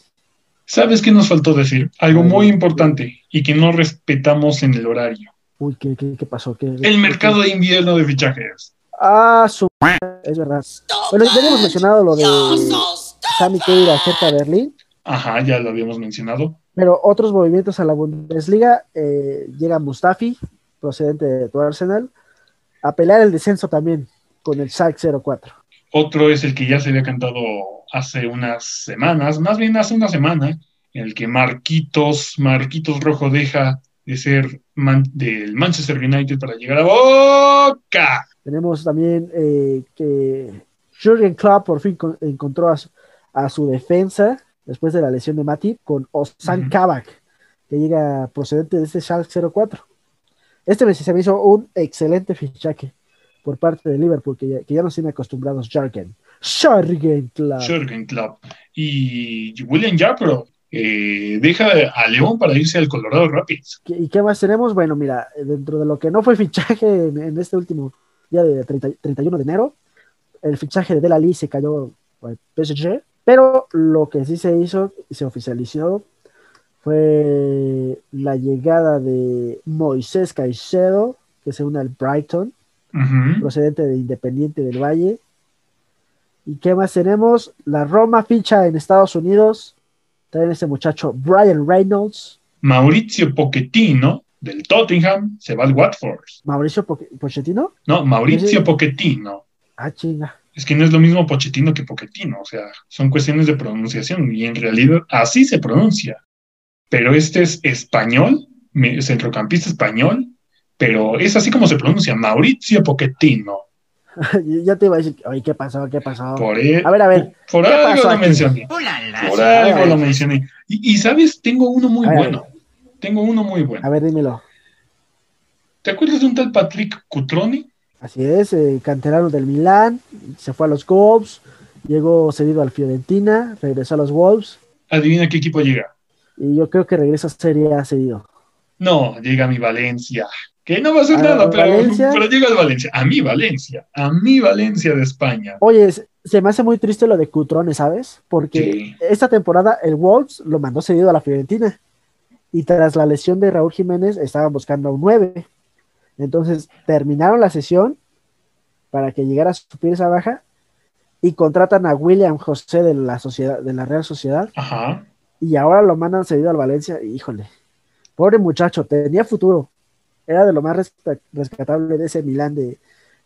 ¿Sabes qué nos faltó decir? Algo muy importante y que no respetamos en el horario. Uy, ¿qué, qué, qué pasó? ¿Qué- El mercado de invierno de fichajes. Ah, su... Es verdad. Bueno, ya habíamos mencionado lo de Sammy Khedira acerca de Berlín, Ajá, ya lo habíamos mencionado. pero otros movimientos a la Bundesliga, eh, llega Mustafi, procedente de tu Arsenal, a pelear el descenso también con el Schalke 04. Otro es el que ya se había cantado hace unas semanas, más bien hace una semana, en el que Marquitos, Marquitos Rojo deja de ser man- del Manchester United para llegar a Boca. Tenemos también eh, que Jürgen Klopp por fin con- encontró a su, a su defensa después de la lesión de Matip con Ozan Ujú. Kabak, que llega procedente de este Schalke 04. Este me, se me hizo un excelente fichaje por parte de Liverpool, que ya, que ya nos tiene acostumbrados Jürgen. Jürgen Klopp. Y William Yapro eh, deja a León para irse al Colorado Rapids. ¿Qué- ¿Y qué más tenemos? Bueno, mira, dentro de lo que no fue fichaje en, en este último día de 30 31 de enero, el fichaje de Delali se cayó al PSG, pero lo que sí se hizo y se oficializó fue la llegada de Moisés Caicedo, que se une al Brighton, procedente de Independiente del Valle. ¿Y qué más tenemos? La Roma ficha en Estados Unidos. Traen ese muchacho Brian Reynolds, Mauricio Pochettino del Tottenham se va al Watford. Mauricio Po- Pochettino. No, Mauricio. Pochettino. Ah, chinga. Es que no es lo mismo Pochettino que Pochettino, o sea, son cuestiones de pronunciación y en realidad así se pronuncia. Pero este es español, centrocampista español, pero es así como se pronuncia, Mauricio Pochettino. ya te iba a decir, oye, ¿qué pasó? ¿Qué pasó? Por, A ver, a ver, por ¿qué algo pasó lo aquí? mencioné. Por algo a lo mencioné. Y, y, sabes, tengo uno muy A ver. bueno. Tengo uno muy bueno. A ver, dímelo. ¿Te acuerdas de un tal Patrick Cutroni? Así es, eh, canterano del Milán, se fue a los Wolves, llegó cedido al Fiorentina, regresó a los Wolves Adivina qué equipo llega. y yo creo que regresa sería cedido. No, llega a mi Valencia. Que no va a hacer ¿A nada, pero, Valencia? pero llega al Valencia. A mi Valencia. A mi Valencia de España. Oye, se- me hace muy triste lo de Cutrone, ¿sabes? Porque Sí. esta temporada el Wolves lo mandó cedido a la Fiorentina y tras la lesión de Raúl Jiménez estaban buscando a un 9. Entonces terminaron la sesión para que llegara a suplir esa baja y contratan a William José de la sociedad de la Real Sociedad Ajá. y ahora lo mandan cedido al Valencia. Híjole, pobre muchacho, tenía futuro. Era de lo más resca- rescatable de ese Milán de,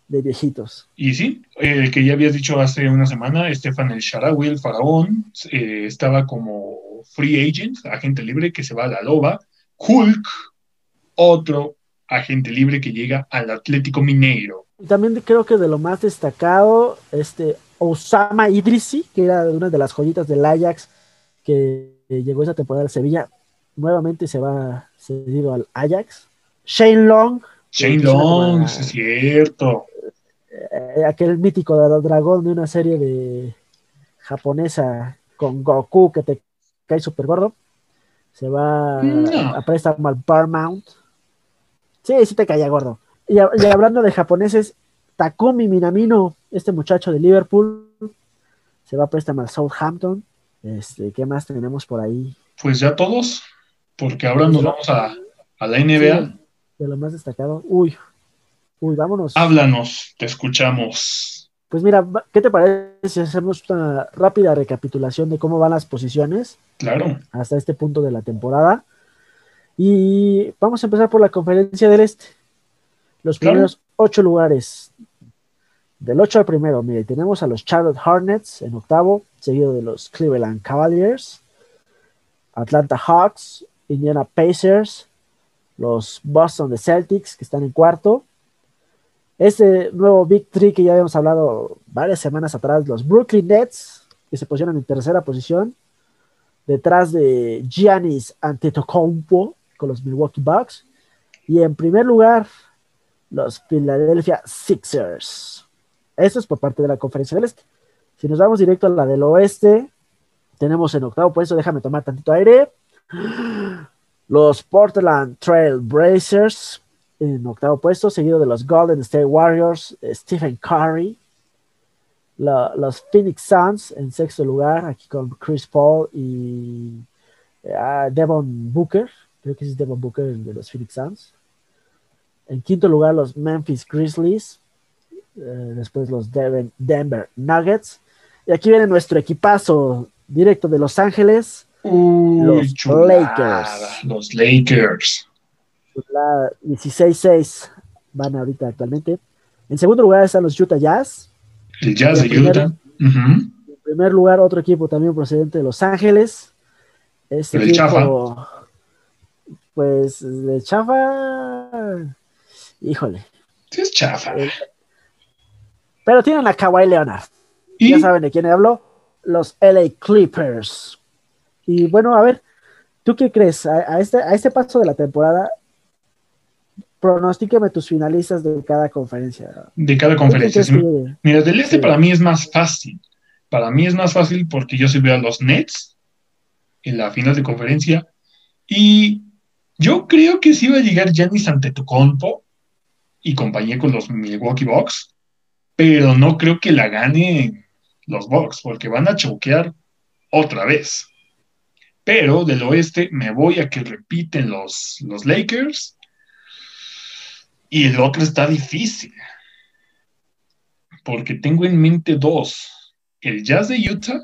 de viejitos. Y sí, el que ya habías dicho hace una semana, Estefan El Sharawi, el faraón, eh, estaba como free agent, agente libre que se va a la loba. Hulk, otro agente libre que llega al Atlético Mineiro. Y también creo que de lo más destacado, este Osama Idrisi, que era una de las joyitas del Ajax, que llegó esa temporada al Sevilla, nuevamente se va cedido al Ajax. Shane Long, Shane Long, es cierto. eh, aquel mítico de- dragón de una serie de japonesa con Goku que te cae súper gordo, se va No. a préstamo al Paramount. Sí, sí te caía gordo. Y, hablando de japoneses, Takumi Minamino, este muchacho de Liverpool, se va a préstamo al Southampton. Este, ¿Qué más tenemos por ahí? Pues ya todos, porque ahora nos vamos a, a la NBA. Sí, de lo más destacado. Uy, uy, vámonos. Háblanos, te escuchamos. Pues mira, ¿qué te parece si hacemos una rápida recapitulación de cómo van las posiciones Claro, hasta este punto de la temporada? Y vamos a empezar por la conferencia del Este. Los Claro. primeros ocho lugares. Del 8 al primero, mire, tenemos a los Charlotte Hornets en octavo, seguido de los Cleveland Cavaliers, Atlanta Hawks, Indiana Pacers, los Boston The Celtics, que están en cuarto. Este nuevo Big Three que ya habíamos hablado varias semanas atrás, los Brooklyn Nets, que se posicionan en tercera posición, detrás de Giannis Antetokounmpo con los Milwaukee Bucks, y en primer lugar, los Philadelphia Sixers. Esto es por parte de la Conferencia del Este. Si nos vamos directo a la del Oeste, tenemos en octavo puesto, déjame tomar tantito aire, los Portland Trail Blazers en octavo puesto, seguido de los Golden State Warriors, Stephen Curry, los Phoenix Suns en sexto lugar, aquí con Chris Paul y ah, Devon Booker, creo que es Devon Booker el de los Phoenix Suns. En quinto lugar, los Memphis Grizzlies, eh, después los Denver Nuggets. Y aquí viene nuestro equipazo directo de Los Ángeles, Uy, Los chulada, Lakers. Los Lakers. la 16-6 van ahorita actualmente. En segundo lugar están los Utah Jazz. El Jazz de primer- Utah. En primer lugar, otro equipo también procedente de Los Ángeles. Este El equipo, pues, de chafa, híjole. Sí, es chafa. Eh, Pero tienen a Kawhi Leonard. Y Ya saben de quién hablo. Los LA Clippers. Y bueno, a ver, ¿tú qué crees? A, a este, a este paso de la temporada, pronostíqueme tus finalistas de cada conferencia. de cada ¿Tú conferencia. que llegue? Mira, del este Sí. para mí es más fácil. Para mí es más fácil porque yo sí veo a los Nets en la final de conferencia. Y yo creo que sí va a llegar Giannis Antetokounmpo y compañía con los Milwaukee Bucks. pero no creo que la ganen los Bucks, porque van a choquear otra vez. Pero del oeste me voy a que repiten los, los Lakers. Y el otro está difícil. Porque tengo en mente dos. El Jazz de Utah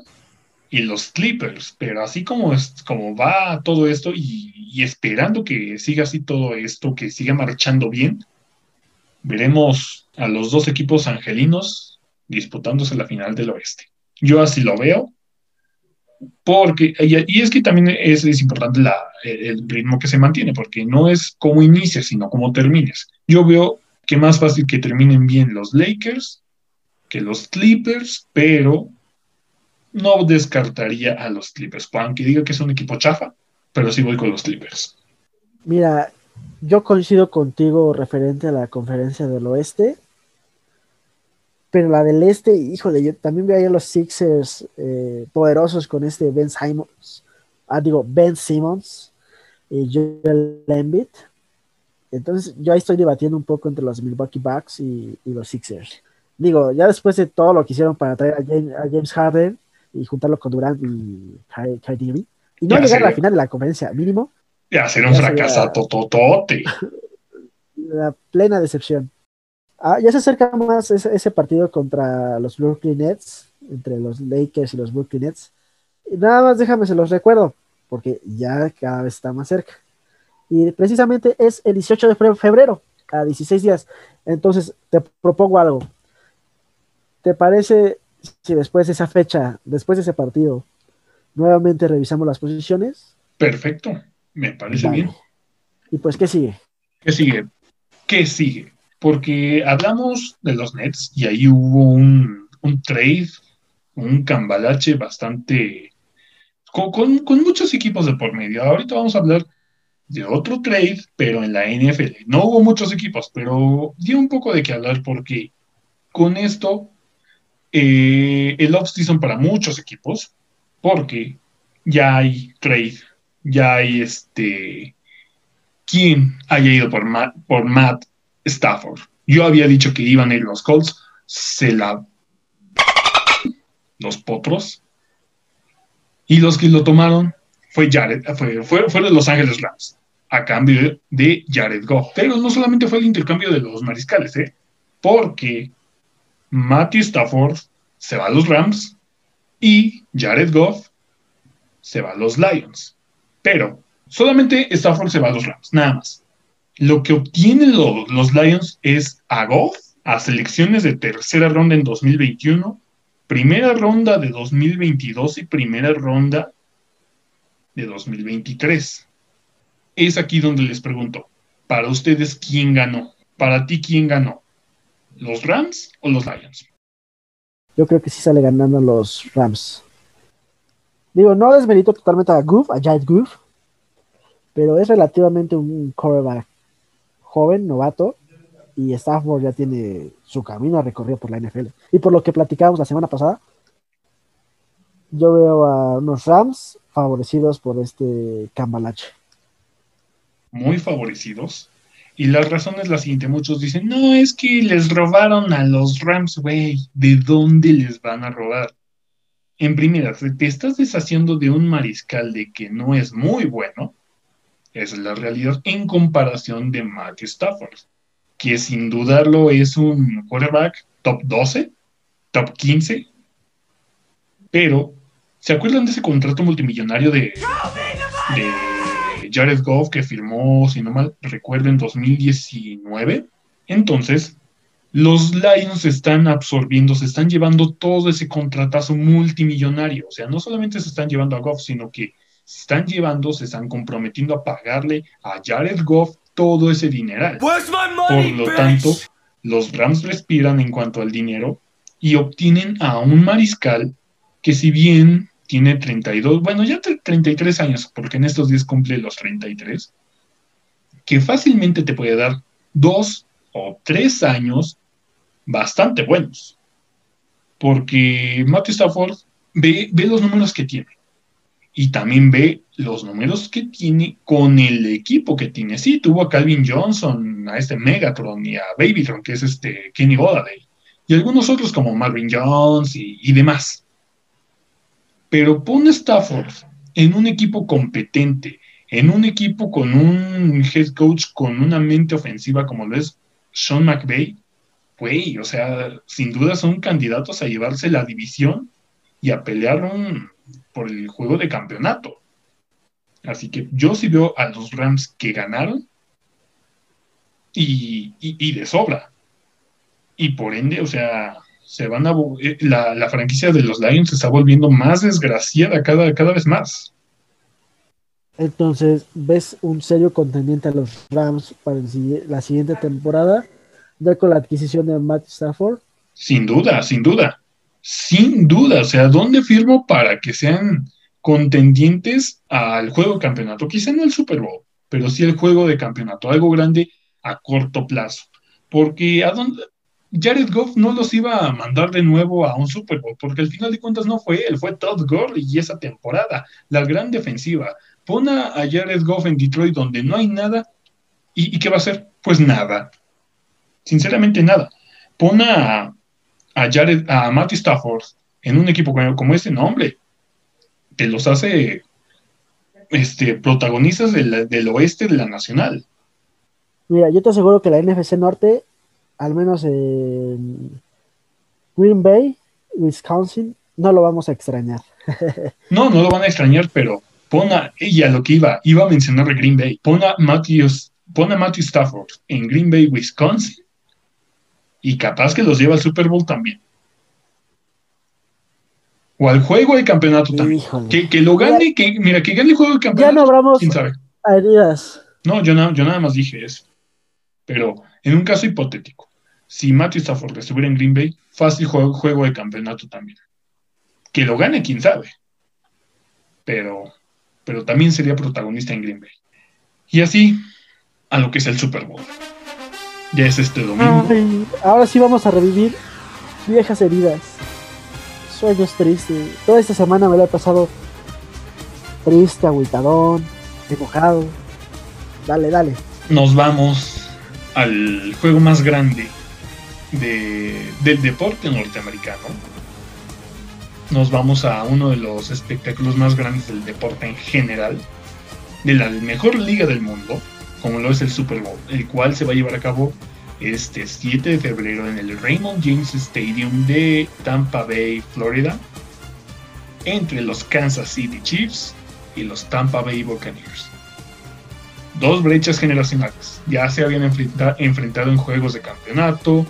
y los Clippers. Pero así como, como va todo esto y, y esperando que siga así todo esto, que siga marchando bien, veremos a los dos equipos angelinos disputándose la final del oeste. Yo así lo veo porque, y es que también es, importante el ritmo que se mantiene, porque no es cómo inicias, sino cómo termines. Yo veo que más fácil que terminen bien los Lakers que los Clippers, pero no descartaría a los Clippers, aunque diga que es un equipo chafa, pero sí voy con los Clippers. Mira, yo coincido contigo referente a la conferencia del oeste. Pero la del este, híjole, yo también veo a los Sixers eh, poderosos con este Ben Simmons. Ah, digo, Ben Simmons y Joel Embiid. Entonces, yo ahí estoy debatiendo un poco entre los Milwaukee Bucks y, los Sixers. Digo, ya después de todo lo que hicieron para traer a James, Harden y juntarlo con Durant y Kyrie y no llegar a la final de la conferencia, mínimo. Ya hacer un fracaso tototote. La plena decepción. Ah, ya se acerca más ese, partido contra los Brooklyn Nets, entre los Lakers y los Brooklyn Nets. Y nada más déjame, se los recuerdo, porque ya cada vez está más cerca. Y precisamente es el 18 de febrero, a 16 días. Entonces, te propongo algo. ¿Te parece si después de esa fecha, después de ese partido, nuevamente revisamos las posiciones? Perfecto, me parece bien. ¿Y pues qué sigue? ¿Qué sigue? ¿Qué sigue? Porque hablamos de los Nets y ahí hubo un, trade, un cambalache bastante, con, muchos equipos de por medio. Ahorita vamos a hablar de otro trade, pero en la NFL. No hubo muchos equipos, pero dio un poco de qué hablar porque con esto eh, el off-season para muchos equipos, porque ya hay trade, ya hay este, quien haya ido por Matt Stafford. Yo había dicho que iban a ir los Colts, se la... los potros. Y los que lo tomaron fue Jared, fue, fueron Los Ángeles Rams, a cambio de Jared Goff. Pero no solamente fue el intercambio de los mariscales, ¿eh? porque Matthew Stafford se va a los Rams y Jared Goff se va a los Lions. Pero solamente Stafford se va a los Rams, nada más. Lo que obtienen los Lions es a Goff, a selecciones de tercera ronda en 2021, primera ronda de 2022 y primera ronda de 2023. Es aquí donde les pregunto, para ustedes, ¿quién ganó? Para ti, ¿quién ganó? ¿Los Rams o los Lions? Yo creo que sí sale ganando los Rams. Digo, no desmerito totalmente a Goof, a Giant Goof, pero es relativamente un quarterback joven, novato, y Stafford ya tiene su camino recorrido por la NFL. Y por lo que platicábamos la semana pasada, yo veo a unos Rams favorecidos por este cambalache. Muy favorecidos. Y la razón es la siguiente, muchos dicen, no, es que les robaron a los Rams, güey, ¿de dónde les van a robar? En primera, te estás deshaciendo de un mariscal de que no es muy bueno, es la realidad en comparación de Matthew Stafford, que sin dudarlo es un quarterback top 12, top 15, pero ¿se acuerdan de ese contrato multimillonario de, de Jared Goff que firmó, si no mal recuerdo, en 2019? Entonces, los Lions están absorbiendo, se están llevando todo ese contratazo multimillonario. O sea, no solamente se están llevando a Goff, sino que se están llevando, se están comprometiendo a pagarle a Jared Goff todo ese dineral. Por lo tanto, los Rams respiran en cuanto al dinero y obtienen a un mariscal que si bien tiene 32, bueno, ya 33 años, porque en estos días cumple los 33, que fácilmente te puede dar dos o tres años bastante buenos. Porque Matthew Stafford ve, ve los números que tiene y también ve los números que tiene con el equipo que tiene. Sí, tuvo a Calvin Johnson, a este Megatron y a Babytron, que es este Kenny Golladay. y algunos otros como Marvin Jones y, demás. Pero pone Stafford en un equipo competente, en un equipo con un head coach con una mente ofensiva como lo es Sean McVay, güey, o sea, sin duda son candidatos a llevarse la división y a pelear por el juego de campeonato. Así que yo sí veo a los Rams que ganaron y, de sobra. Y por ende, o sea, se van a eh, la, franquicia de los Lions se está volviendo más desgraciada cada, cada vez más. Entonces, ¿ves un serio contendiente a los Rams para la siguiente temporada? Ya con la adquisición de Matt Stafford. Sin duda, sin duda. Sin duda. O sea, ¿dónde firmo para que sean contendientes al juego de campeonato? Quizá no el Super Bowl, pero sí el juego de campeonato. Algo grande a corto plazo. Porque a dónde, Jared Goff no los iba a mandar de nuevo a un Super Bowl, porque al final de cuentas no fue él, fue Todd Gurley y esa temporada, la gran defensiva. Pon a Jared Goff en Detroit donde no hay nada, ¿y, qué va a hacer? Pues nada. Sinceramente nada. Pon a, a Jared, a Matty Stafford en un equipo como, este, nombre, te los hace este, protagonistas del oeste de la nacional. Mira, yo te aseguro que la NFC Norte, al menos en Green Bay, Wisconsin, no lo vamos a extrañar. no, no lo van a extrañar, pero pon a ella lo que iba, iba a mencionar Green Bay. Pon a Matthews, pon a Matthew Stafford en Green Bay, Wisconsin, y capaz que los lleva al Super Bowl también. O al juego de campeonato también. Que, lo gane, que, mira, que gane el juego de campeonato. Ya no hablamos ¿quién sabe? No, yo, yo nada más dije eso. Pero en un caso hipotético, si Matthew Stafford estuviera en Green Bay, fácil juego, juego de campeonato también. Que lo gane, quién sabe. Pero, pero también sería protagonista en Green Bay. Y así, a lo que es el Super Bowl. Ya es este domingo. ahora sí vamos a revivir viejas heridas. Sueños tristes. Toda esta semana me lo he pasado triste, agüitadón, enojado. Dale, dale. Nos vamos al juego más grande del deporte norteamericano, nos vamos a uno de los espectáculos más grandes del deporte en general, de la mejor liga del mundo, como lo es el Super Bowl, el cual se va a llevar a cabo este 7 de febrero en el Raymond James Stadium de Tampa Bay, Florida, entre los Kansas City Chiefs y los Tampa Bay Buccaneers dos brechas generacionales. Ya se habían enfrentado en juegos de campeonato,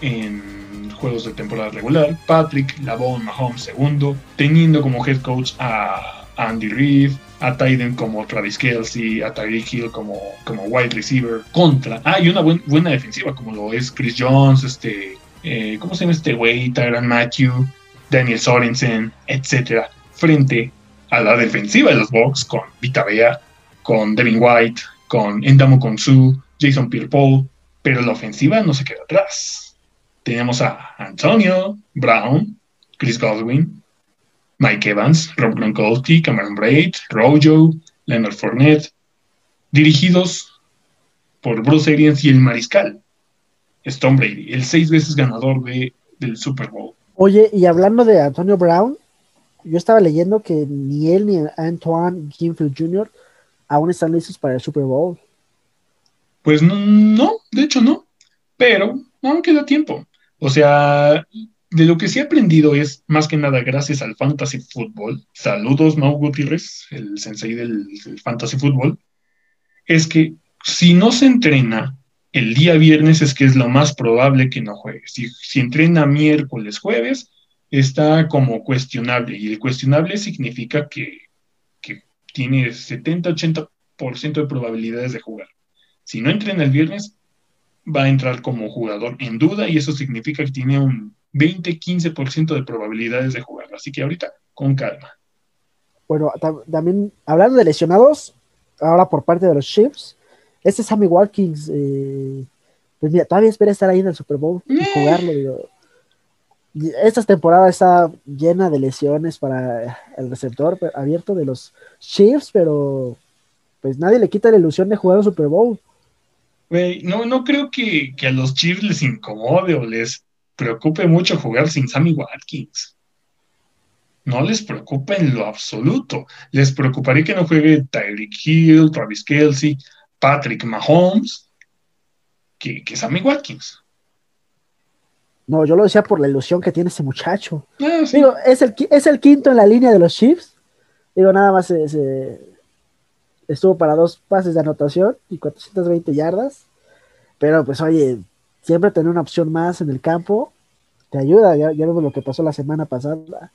en juegos de temporada regular. Patrick Lavon Mahomes segundo, teniendo como head coach a Andy Reid, a Tyden como Travis Kelsey, a Tyreek Hill como, como wide receiver, contra. Ah, y una buena defensiva como lo es Chris Jones, este, eh, ¿cómo se llama este güey? Tyron Matthew, Daniel Sorensen, etcétera, frente a la defensiva de los Bucks con Vita Bea, con Devin White, con Endamo Konsu, Jason Pierre-Paul, pero la ofensiva no se queda atrás. Tenemos a Antonio Brown, Chris Godwin, Mike Evans, Rob Gronkowski, Cameron Braid, Rojo, Leonard Fournette, dirigidos por Bruce Arians y el mariscal, Stone Brady, el seis veces ganador de, del Super Bowl. Oye, y hablando de Antonio Brown, yo estaba leyendo que ni él ni Antoine Gimfield Jr aún están listos para el Super Bowl. Pues no, de hecho no, pero aún queda tiempo. O sea, de lo que sí he aprendido es más que nada gracias al fantasy fútbol. Saludos, Mau Gutiérrez, el sensei del, fantasy fútbol. Es que si no se entrena el día viernes, es que es lo más probable que no juegue. Si, si entrena miércoles, jueves, está como cuestionable. Y el cuestionable significa que tiene 70-80% de probabilidades de jugar. Si no entrena el viernes, va a entrar como jugador en duda y eso significa que tiene un 20-15% de probabilidades de jugar. Así que ahorita, con calma. Bueno, también hablando de lesionados, ahora por parte de los Chiefs, este Sammy Watkins, eh, pues mira, todavía espera estar ahí en el Super Bowl y eh. jugarlo. Digo, esta temporada está llena de lesiones para el receptor abierto de los Chiefs, pero pues nadie le quita la ilusión de jugar un Super Bowl. no, no creo que, a los Chiefs les incomode o les, preocupe mucho jugar sin Sammy Watkins. No les preocupa en lo absoluto. Les preocuparía que no juegue Tyreek Hill, Travis Kelsey, Patrick Mahomes, que, que Sammy Watkins. No, yo lo decía por la ilusión que tiene ese muchacho. Ah, sí. Digo, es el, es el quinto en la línea de los Chiefs. Digo, nada más se- estuvo para dos pases de anotación y 420 yardas. Pero pues oye, siempre tener una opción más en el campo te ayuda. Ya, ya vemos lo que pasó la semana pasada.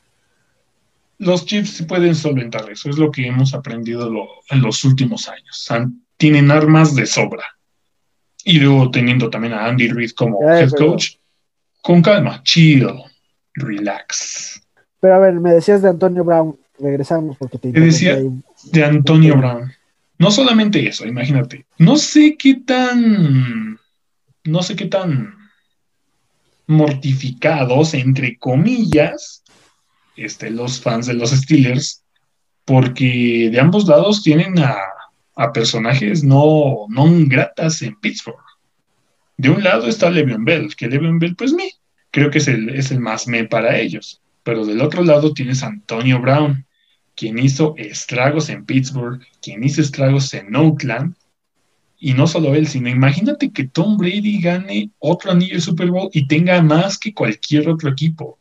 Los Chiefs pueden solventar eso, es lo que hemos aprendido lo- en los últimos años. Han- tienen armas de sobra. Y luego teniendo también a Andy Reid como head coach, con calma, chill, relax. Pero a ver, me decías de Antonio Brown. Regresamos porque te Te decía- ahí. De Antonio Brown. No solamente eso, imagínate. No sé qué tan. No sé qué tan mortificados, entre comillas, los fans de los Steelers, porque de ambos lados tienen a, a personajes no, no gratas en Pittsburgh. De un lado está Le'Veon Bell, que Le'Veon Bell, pues me, creo que es el, es el más me para ellos. Pero del otro lado tienes a Antonio Brown, quien hizo estragos en Pittsburgh, quien hizo estragos en Oakland. Y no solo él, sino imagínate que Tom Brady gane otro anillo de Super Bowl y tenga más que cualquier otro equipo.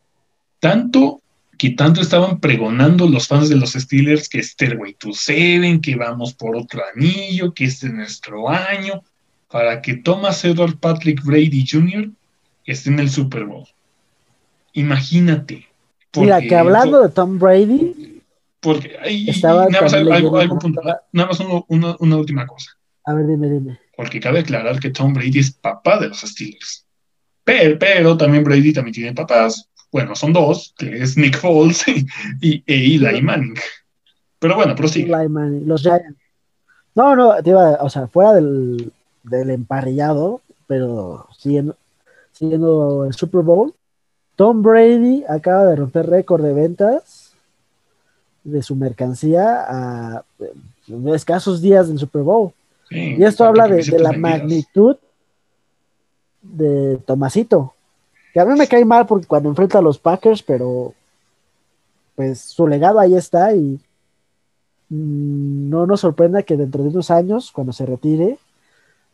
Tanto que tanto estaban pregonando los fans de los Steelers que Stairway to Seven, que vamos por otro anillo, que este es nuestro año, para que Thomas Edward Patrick Brady Jr. esté en el Super Bowl. Imagínate. Mira, que hablando de Tom Brady, porque Estaba nada más una- nada más uno- una última cosa, a ver, dime, dime. porque cabe aclarar que Tom Brady es papá de los Steelers. Pero, pero también Brady también tiene papás, bueno, son dos, que es Nick Foles y, e Eli Manning. Pero bueno, prosigue. Eli Manning, los Giants. No, no, te iba, o sea, fuera del, del emparrillado, pero siguiendo, siguiendo el Super Bowl, Tom Brady acaba de romper récord de ventas de su mercancía a eh, escasos días del Super Bowl. Sí, Y esto habla de, de la magnitud de Tomasito. Que a mí me cae mal porque cuando enfrenta a los Packers, pero pues su legado ahí está y mm, no nos sorprenda que dentro de unos años, cuando se retire,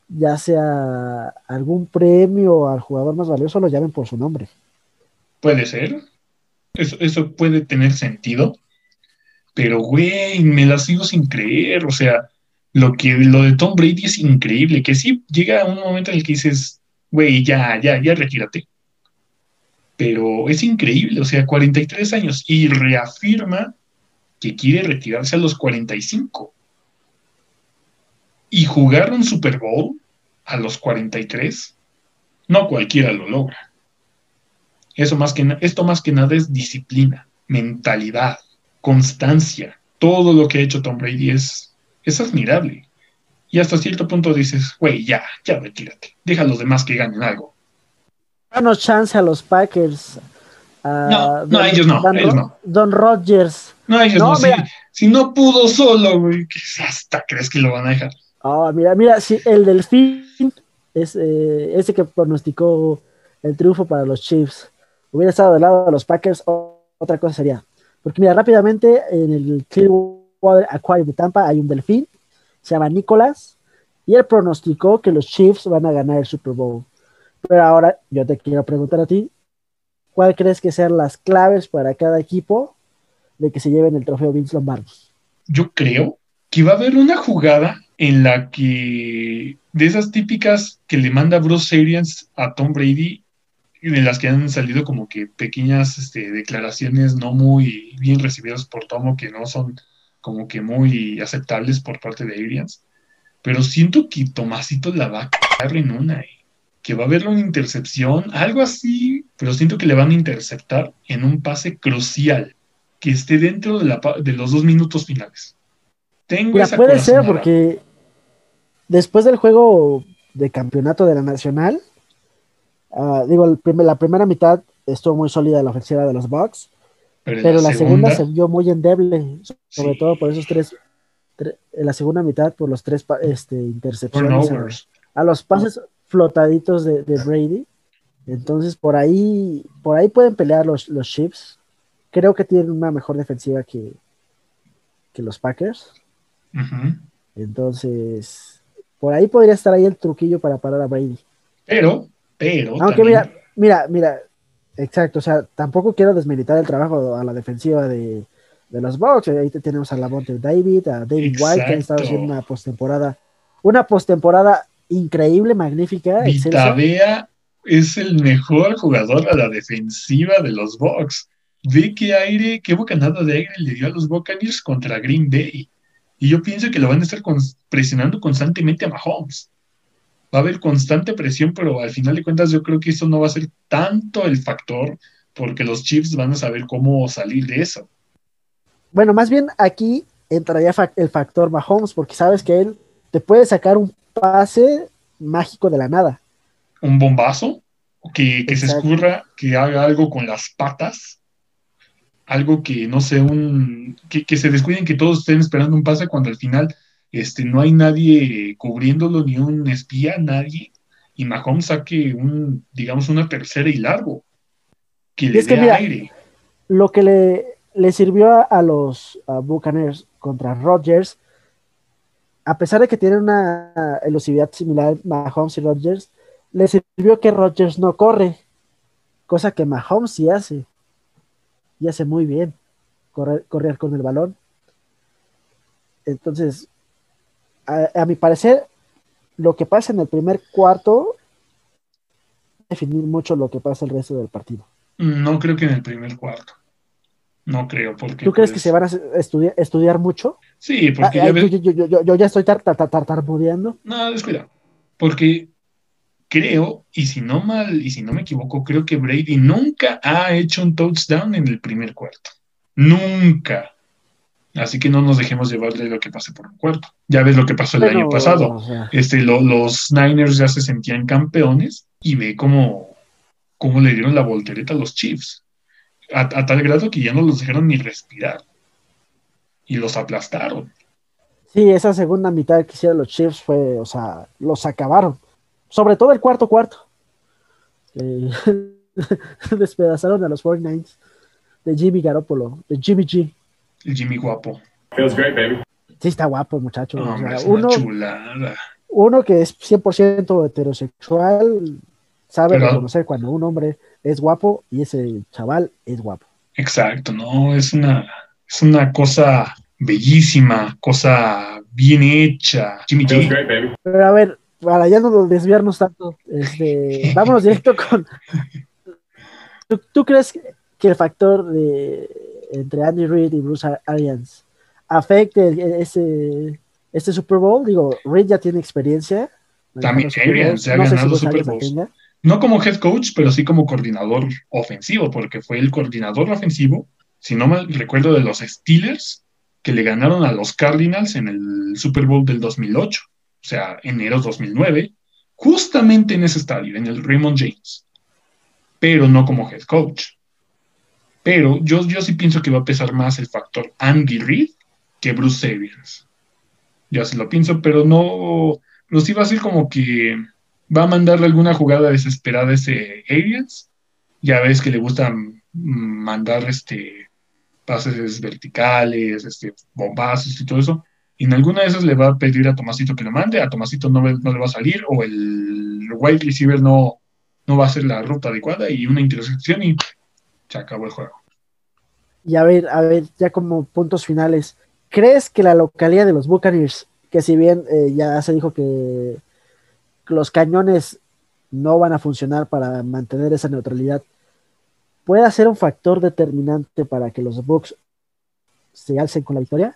ya sea algún premio al jugador más valioso, lo llamen por su nombre. Puede ser. Eso, eso puede tener sentido. Pero, güey, me la sigo sin creer. O sea, lo que lo de Tom Brady es increíble. Que sí llega un momento en el que dices, güey, ya, ya, ya retírate. Pero es increíble. O sea, 43 años. Y reafirma que quiere retirarse a los 45. Y jugar un Super Bowl a los 43, no cualquiera lo logra. Eso más que esto más que nada es disciplina, mentalidad, constancia. Todo lo que ha hecho Tom Brady es, es admirable. Y hasta cierto punto dices, güey, ya, ya retírate. Deja a los demás que ganen algo. Danos chance a los Packers. a No, no, ellos no, Dan- ellos no. Don Rodgers. No, ellos No, no, si, si no pudo solo, güey, hasta crees que lo van a dejar. Ah, mira, mira, si el Delfín es eh, ese que pronosticó el triunfo para los Chiefs hubiera estado del lado de los Packers, otra cosa sería. Porque mira, rápidamente en el Clearwater Aquarium de Tampa hay un delfín, se llama Nicolás, y él pronosticó que los Chiefs van a ganar el Super Bowl. Pero ahora yo te quiero preguntar a ti, ¿cuál crees que sean las claves para cada equipo de que se lleven el trofeo Vince Lombardi? yo creo que va a haber una jugada en la que de esas típicas que le manda Bruce Arians a Tom Brady, de las que han salido como que pequeñas este, declaraciones no muy bien recibidas por Tom o que no son como que muy aceptables por parte de Arians. Pero siento que Tomasito la va a cagar en una, eh, que va a haber una intercepción, algo así, pero siento que le van a interceptar en un pase crucial que esté dentro de, la pa- de los dos minutos finales. Tengo Mira, esa puede ser porque después del juego de campeonato de la Nacional, ah, digo, la primera mitad estuvo muy sólida la ofensiva de los Bucks, pero, la segunda se vio muy endeble, sobre sí, todo por esos tres, tre- en la segunda mitad por los tres este, intercepciones a, los pases flotaditos de, de Brady. Entonces, por ahí, por ahí pueden pelear los, los Chiefs. Creo que tienen una mejor defensiva que, que los Packers. Entonces, por ahí podría estar ahí el truquillo para parar a Brady. Pero, pero. Aunque mira, mira, mira, exacto, o sea, tampoco quiero desmilitar el trabajo a la defensiva de, los Bucks. Ahí tenemos a Lavonte David, a David White, que han estado haciendo una postemporada, una postemporada increíble, magnífica. Vitavea es el mejor jugador a la defensiva de los Bucks. Ve qué aire, qué bocanada de aire le dio a los Buccaneers contra Green Bay. Y yo pienso que lo van a estar presionando constantemente a Mahomes. Va a haber constante presión, pero al final de cuentas yo creo que eso no va a ser tanto el factor porque los Chiefs van a saber cómo salir de eso. Bueno, más bien aquí entraría el factor Mahomes porque sabes que él te puede sacar un pase mágico de la nada. Un bombazo, que, que se escurra, que haga algo con las patas algo que no sé, un, que, se descuiden que todos estén esperando un pase cuando al final este, no hay nadie cubriéndolo, ni un espía, nadie, y Mahomes saque un, digamos, una tercera y largo, que le dé aire. Lo que le, le sirvió a, los Buccaneers contra Rodgers, a pesar de que tienen una elusividad similar Mahomes y Rodgers, le sirvió que Rodgers no corre, cosa que Mahomes sí hace y hace muy bien correr, correr con el balón. Entonces, a, mi parecer, lo que pasa en el primer cuarto definir mucho lo que pasa el resto del partido. No creo que en el primer cuarto. No creo, porque. ¿Tú crees que pues se van a estudiar, estudiar mucho? Sí, porque ah, ya yo, ya estoy tartamudeando. no, descuida. Porque creo, y si no mal, y si no me equivoco, creo que Brady nunca ha hecho un touchdown en el primer cuarto. Nunca. Así que no nos dejemos llevar de lo que pase por un cuarto. Ya ves lo que pasó el año pasado. este, los Niners ya se sentían campeones y ve cómo, cómo le dieron la voltereta a los Chiefs. A, a, tal grado que ya no los dejaron ni respirar. Y los aplastaron. Sí, esa segunda mitad que hicieron los Chiefs fue, o sea, los acabaron sobre todo el cuarto cuarto. Eh, despedazaron a los 49 de Jimmy Garoppolo, de Jimmy G. El Jimmy guapo. Feels great, baby. Sí, está guapo, muchacho. uno, uno que es 100% heterosexual sabe reconocer cuando un hombre es guapo y ese chaval es guapo. Exacto, no, es una, es una cosa bellísima, cosa bien hecha. Jimmy G. Pero a ver, para ya no desviarnos tanto, este, vámonos directo con. ¿Tú, crees que el factor de entre Andy Reid y Bruce Arians afecte ese, este Super Bowl? Digo, Reid ya tiene experiencia. También Arians ya ha ganado Super Bowls. No como head coach, pero sí como coordinador ofensivo, porque fue el coordinador ofensivo, si no mal recuerdo, de los Steelers, que le ganaron a los Cardinals en el Super Bowl del 2008 o sea, enero 2009, justamente en ese estadio, en el Raymond James, pero no como head coach. Pero yo, yo sí pienso que va a pesar más el factor Andy Reid que Bruce Arians. Ya se lo pienso, pero no, no sí va a ser como que va a mandarle alguna jugada desesperada a ese Arians. Ya ves que le gusta mandar este pases verticales, este bombazos y todo eso en alguna de esas le va a pedir a Tomasito que lo mande, a Tomasito no, no le va a salir, o el wide receiver no, no va a hacer la ruta adecuada y una intersección y se acabó el juego. Y a ver, a ver, ya como puntos finales, ¿crees que la localidad de los Buccaneers, que si bien eh, ya se dijo que los cañones no van a funcionar para mantener esa neutralidad, puede ser un factor determinante para que los Bucks se alcen con la victoria?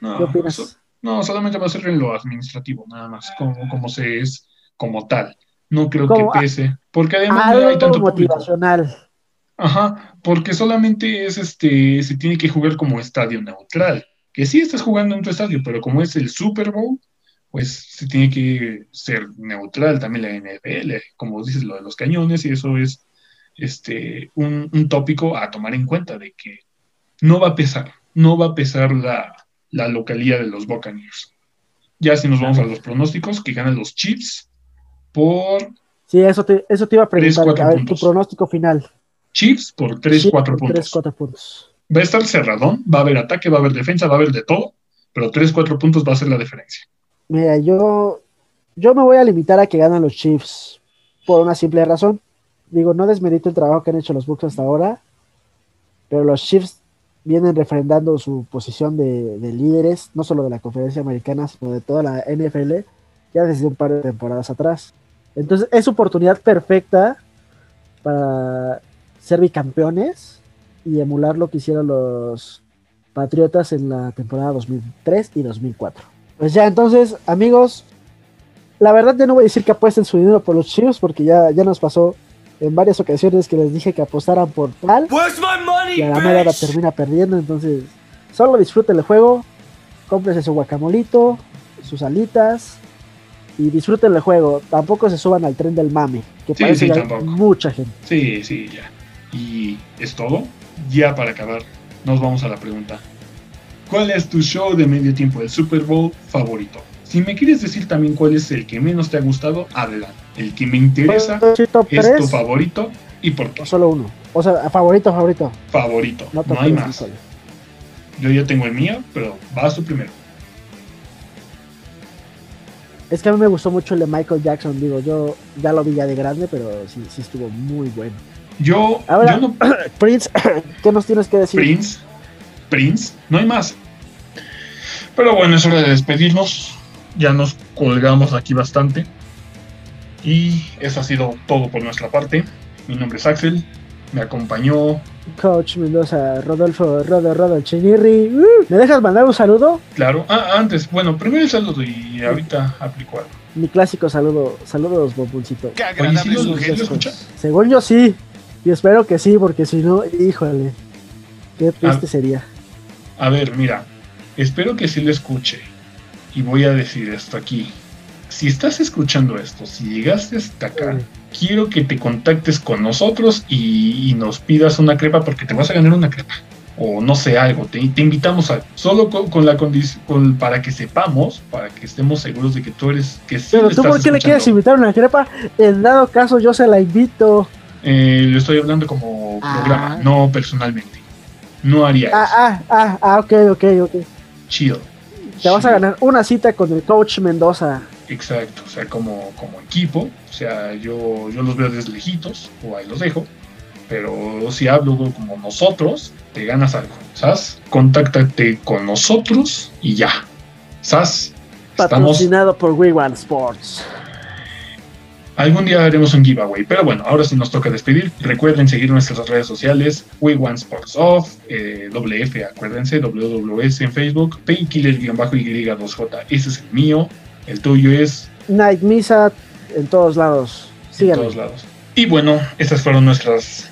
no, ¿Qué opinas? no, solamente va a ser en lo administrativo, nada más, como, como se es como tal. No creo que pese, porque además no hay tanto motivacional. Ajá, porque solamente es este, se tiene que jugar como estadio neutral. Que sí estás jugando en tu estadio, pero como es el Super Bowl, pues se tiene que ser neutral también la NFL, como dices, lo de los cañones, y eso es este, un, un tópico a tomar en cuenta de que no va a pesar no va a pesar la, la localidad de los Buccaneers. Ya si nos vamos a los pronósticos, que ganan los Chiefs por Sí, eso te, eso te iba a preguntar. a ver, tu pronóstico final. Chiefs por 3, Sí, 4 por puntos. tres, cuatro puntos. Va a estar cerradón, va a haber ataque, va a haber defensa, va a haber de todo, pero 3, 4 puntos va a ser la diferencia. Mira, yo, yo me voy a limitar a que ganan los Chiefs por una simple razón. Digo, no desmerito el trabajo que han hecho los Bucks hasta ahora, pero los Chiefs vienen refrendando su posición de, de líderes, no solo de la conferencia americana, sino de toda la NFL, ya desde un par de temporadas atrás. Entonces es oportunidad perfecta para ser bicampeones y emular lo que hicieron los Patriotas en la temporada 2003 y 2004. Pues ya, entonces, amigos, la verdad yo no voy a decir que apuesten su dinero por los Chiefs porque ya, ya nos pasó en varias ocasiones que les dije que apostaran por tal money, y a la mera termina perdiendo, entonces solo disfruten el juego, cómprense su guacamolito, sus alitas y disfruten el juego. Tampoco se suban al tren del mame, que Sí, parece sí, que hay mucha gente. Sí, sí, ya. Y es todo. Ya para acabar, nos vamos a la pregunta. ¿Cuál es tu show de medio tiempo del Super Bowl favorito? Si me quieres decir también cuál es el que menos te ha gustado, adelante. El que me interesa ¿Puedo decir top es tu 3 favorito y por qué. o solo uno? O sea, favorito, favorito. Favorito. No, hay más. Yo ya tengo el mío, pero vas tú primero. Es que a mí me gustó mucho el de Michael Jackson, digo, yo ya lo vi ya de grande, pero sí, sí estuvo muy bueno. Yo, Ahora- yo no. Prince, ¿qué nos tienes que decir? Prince. Prince. No hay más. Pero bueno, es hora de despedirnos. Ya nos colgamos aquí bastante. Y eso ha sido todo por nuestra parte. Mi nombre es Axel. Me acompañó, Coach Mendoza, Rodolfo, Rodo, Rodo, Chinirri. Uh, ¿Me dejas mandar un saludo? claro. Ah, antes, bueno, primero el saludo y ahorita aplico algo. Mi clásico saludo, saludos, Bomboncito. Qué Oye, agradable ¿sí lo, sujeto. sí lo? Según yo sí, y espero que sí, porque si no, híjole, qué triste sería. A ver, mira, espero que sí lo escuche. Y voy a decir esto aquí. Si estás escuchando esto, si llegaste hasta acá, quiero que te contactes con nosotros y, y nos pidas una crepa porque te vas a ganar una crepa. O no sé, algo, te, te invitamos a solo con, con la condición, para que sepamos, para que estemos seguros de que tú eres, que sí Pero tú, estás ¿por qué le quieres invitar una crepa? En dado caso, yo se la invito. Eh, lo estoy hablando como Ah. programa, no personalmente. No haría eso. Ah, ah, ah, ah, ok, ok, ok. Chill. Te vas a ganar una cita con el coach Mendoza. Exacto, o sea, como, como equipo, o sea, yo, yo los veo desde lejitos, o ahí los dejo, pero si hablo como nosotros, te ganas algo, ¿sabes? Contáctate con nosotros y ya, ¿sabes? Estamos, Patrocinado por We Want Sports. Algún día haremos un giveaway, pero bueno, ahora sí nos toca despedir. Recuerden seguir nuestras redes sociales, We Want Sports Off, eh, WF, acuérdense, WWS en Facebook, Painkiller-Y2J, ese es el mío, el tuyo es Night Misa en todos lados. en Síganme. todos lados. Y bueno, estas fueron nuestras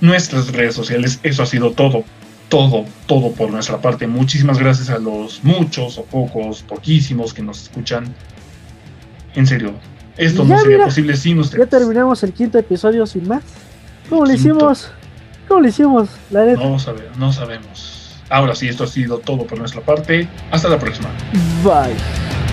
nuestras redes sociales. Eso ha sido todo, todo, todo por nuestra parte. Muchísimas gracias a los muchos o pocos, poquísimos que nos escuchan. En serio, esto Y no ya, sería mira, posible sin Ya ustedes. terminamos el quinto episodio sin más. ¿Cómo lo Quinto. hicimos? ¿Cómo lo hicimos? La neta. No sabemos, no sabemos. Ahora sí, esto ha sido todo por nuestra parte. Hasta la próxima. Bye.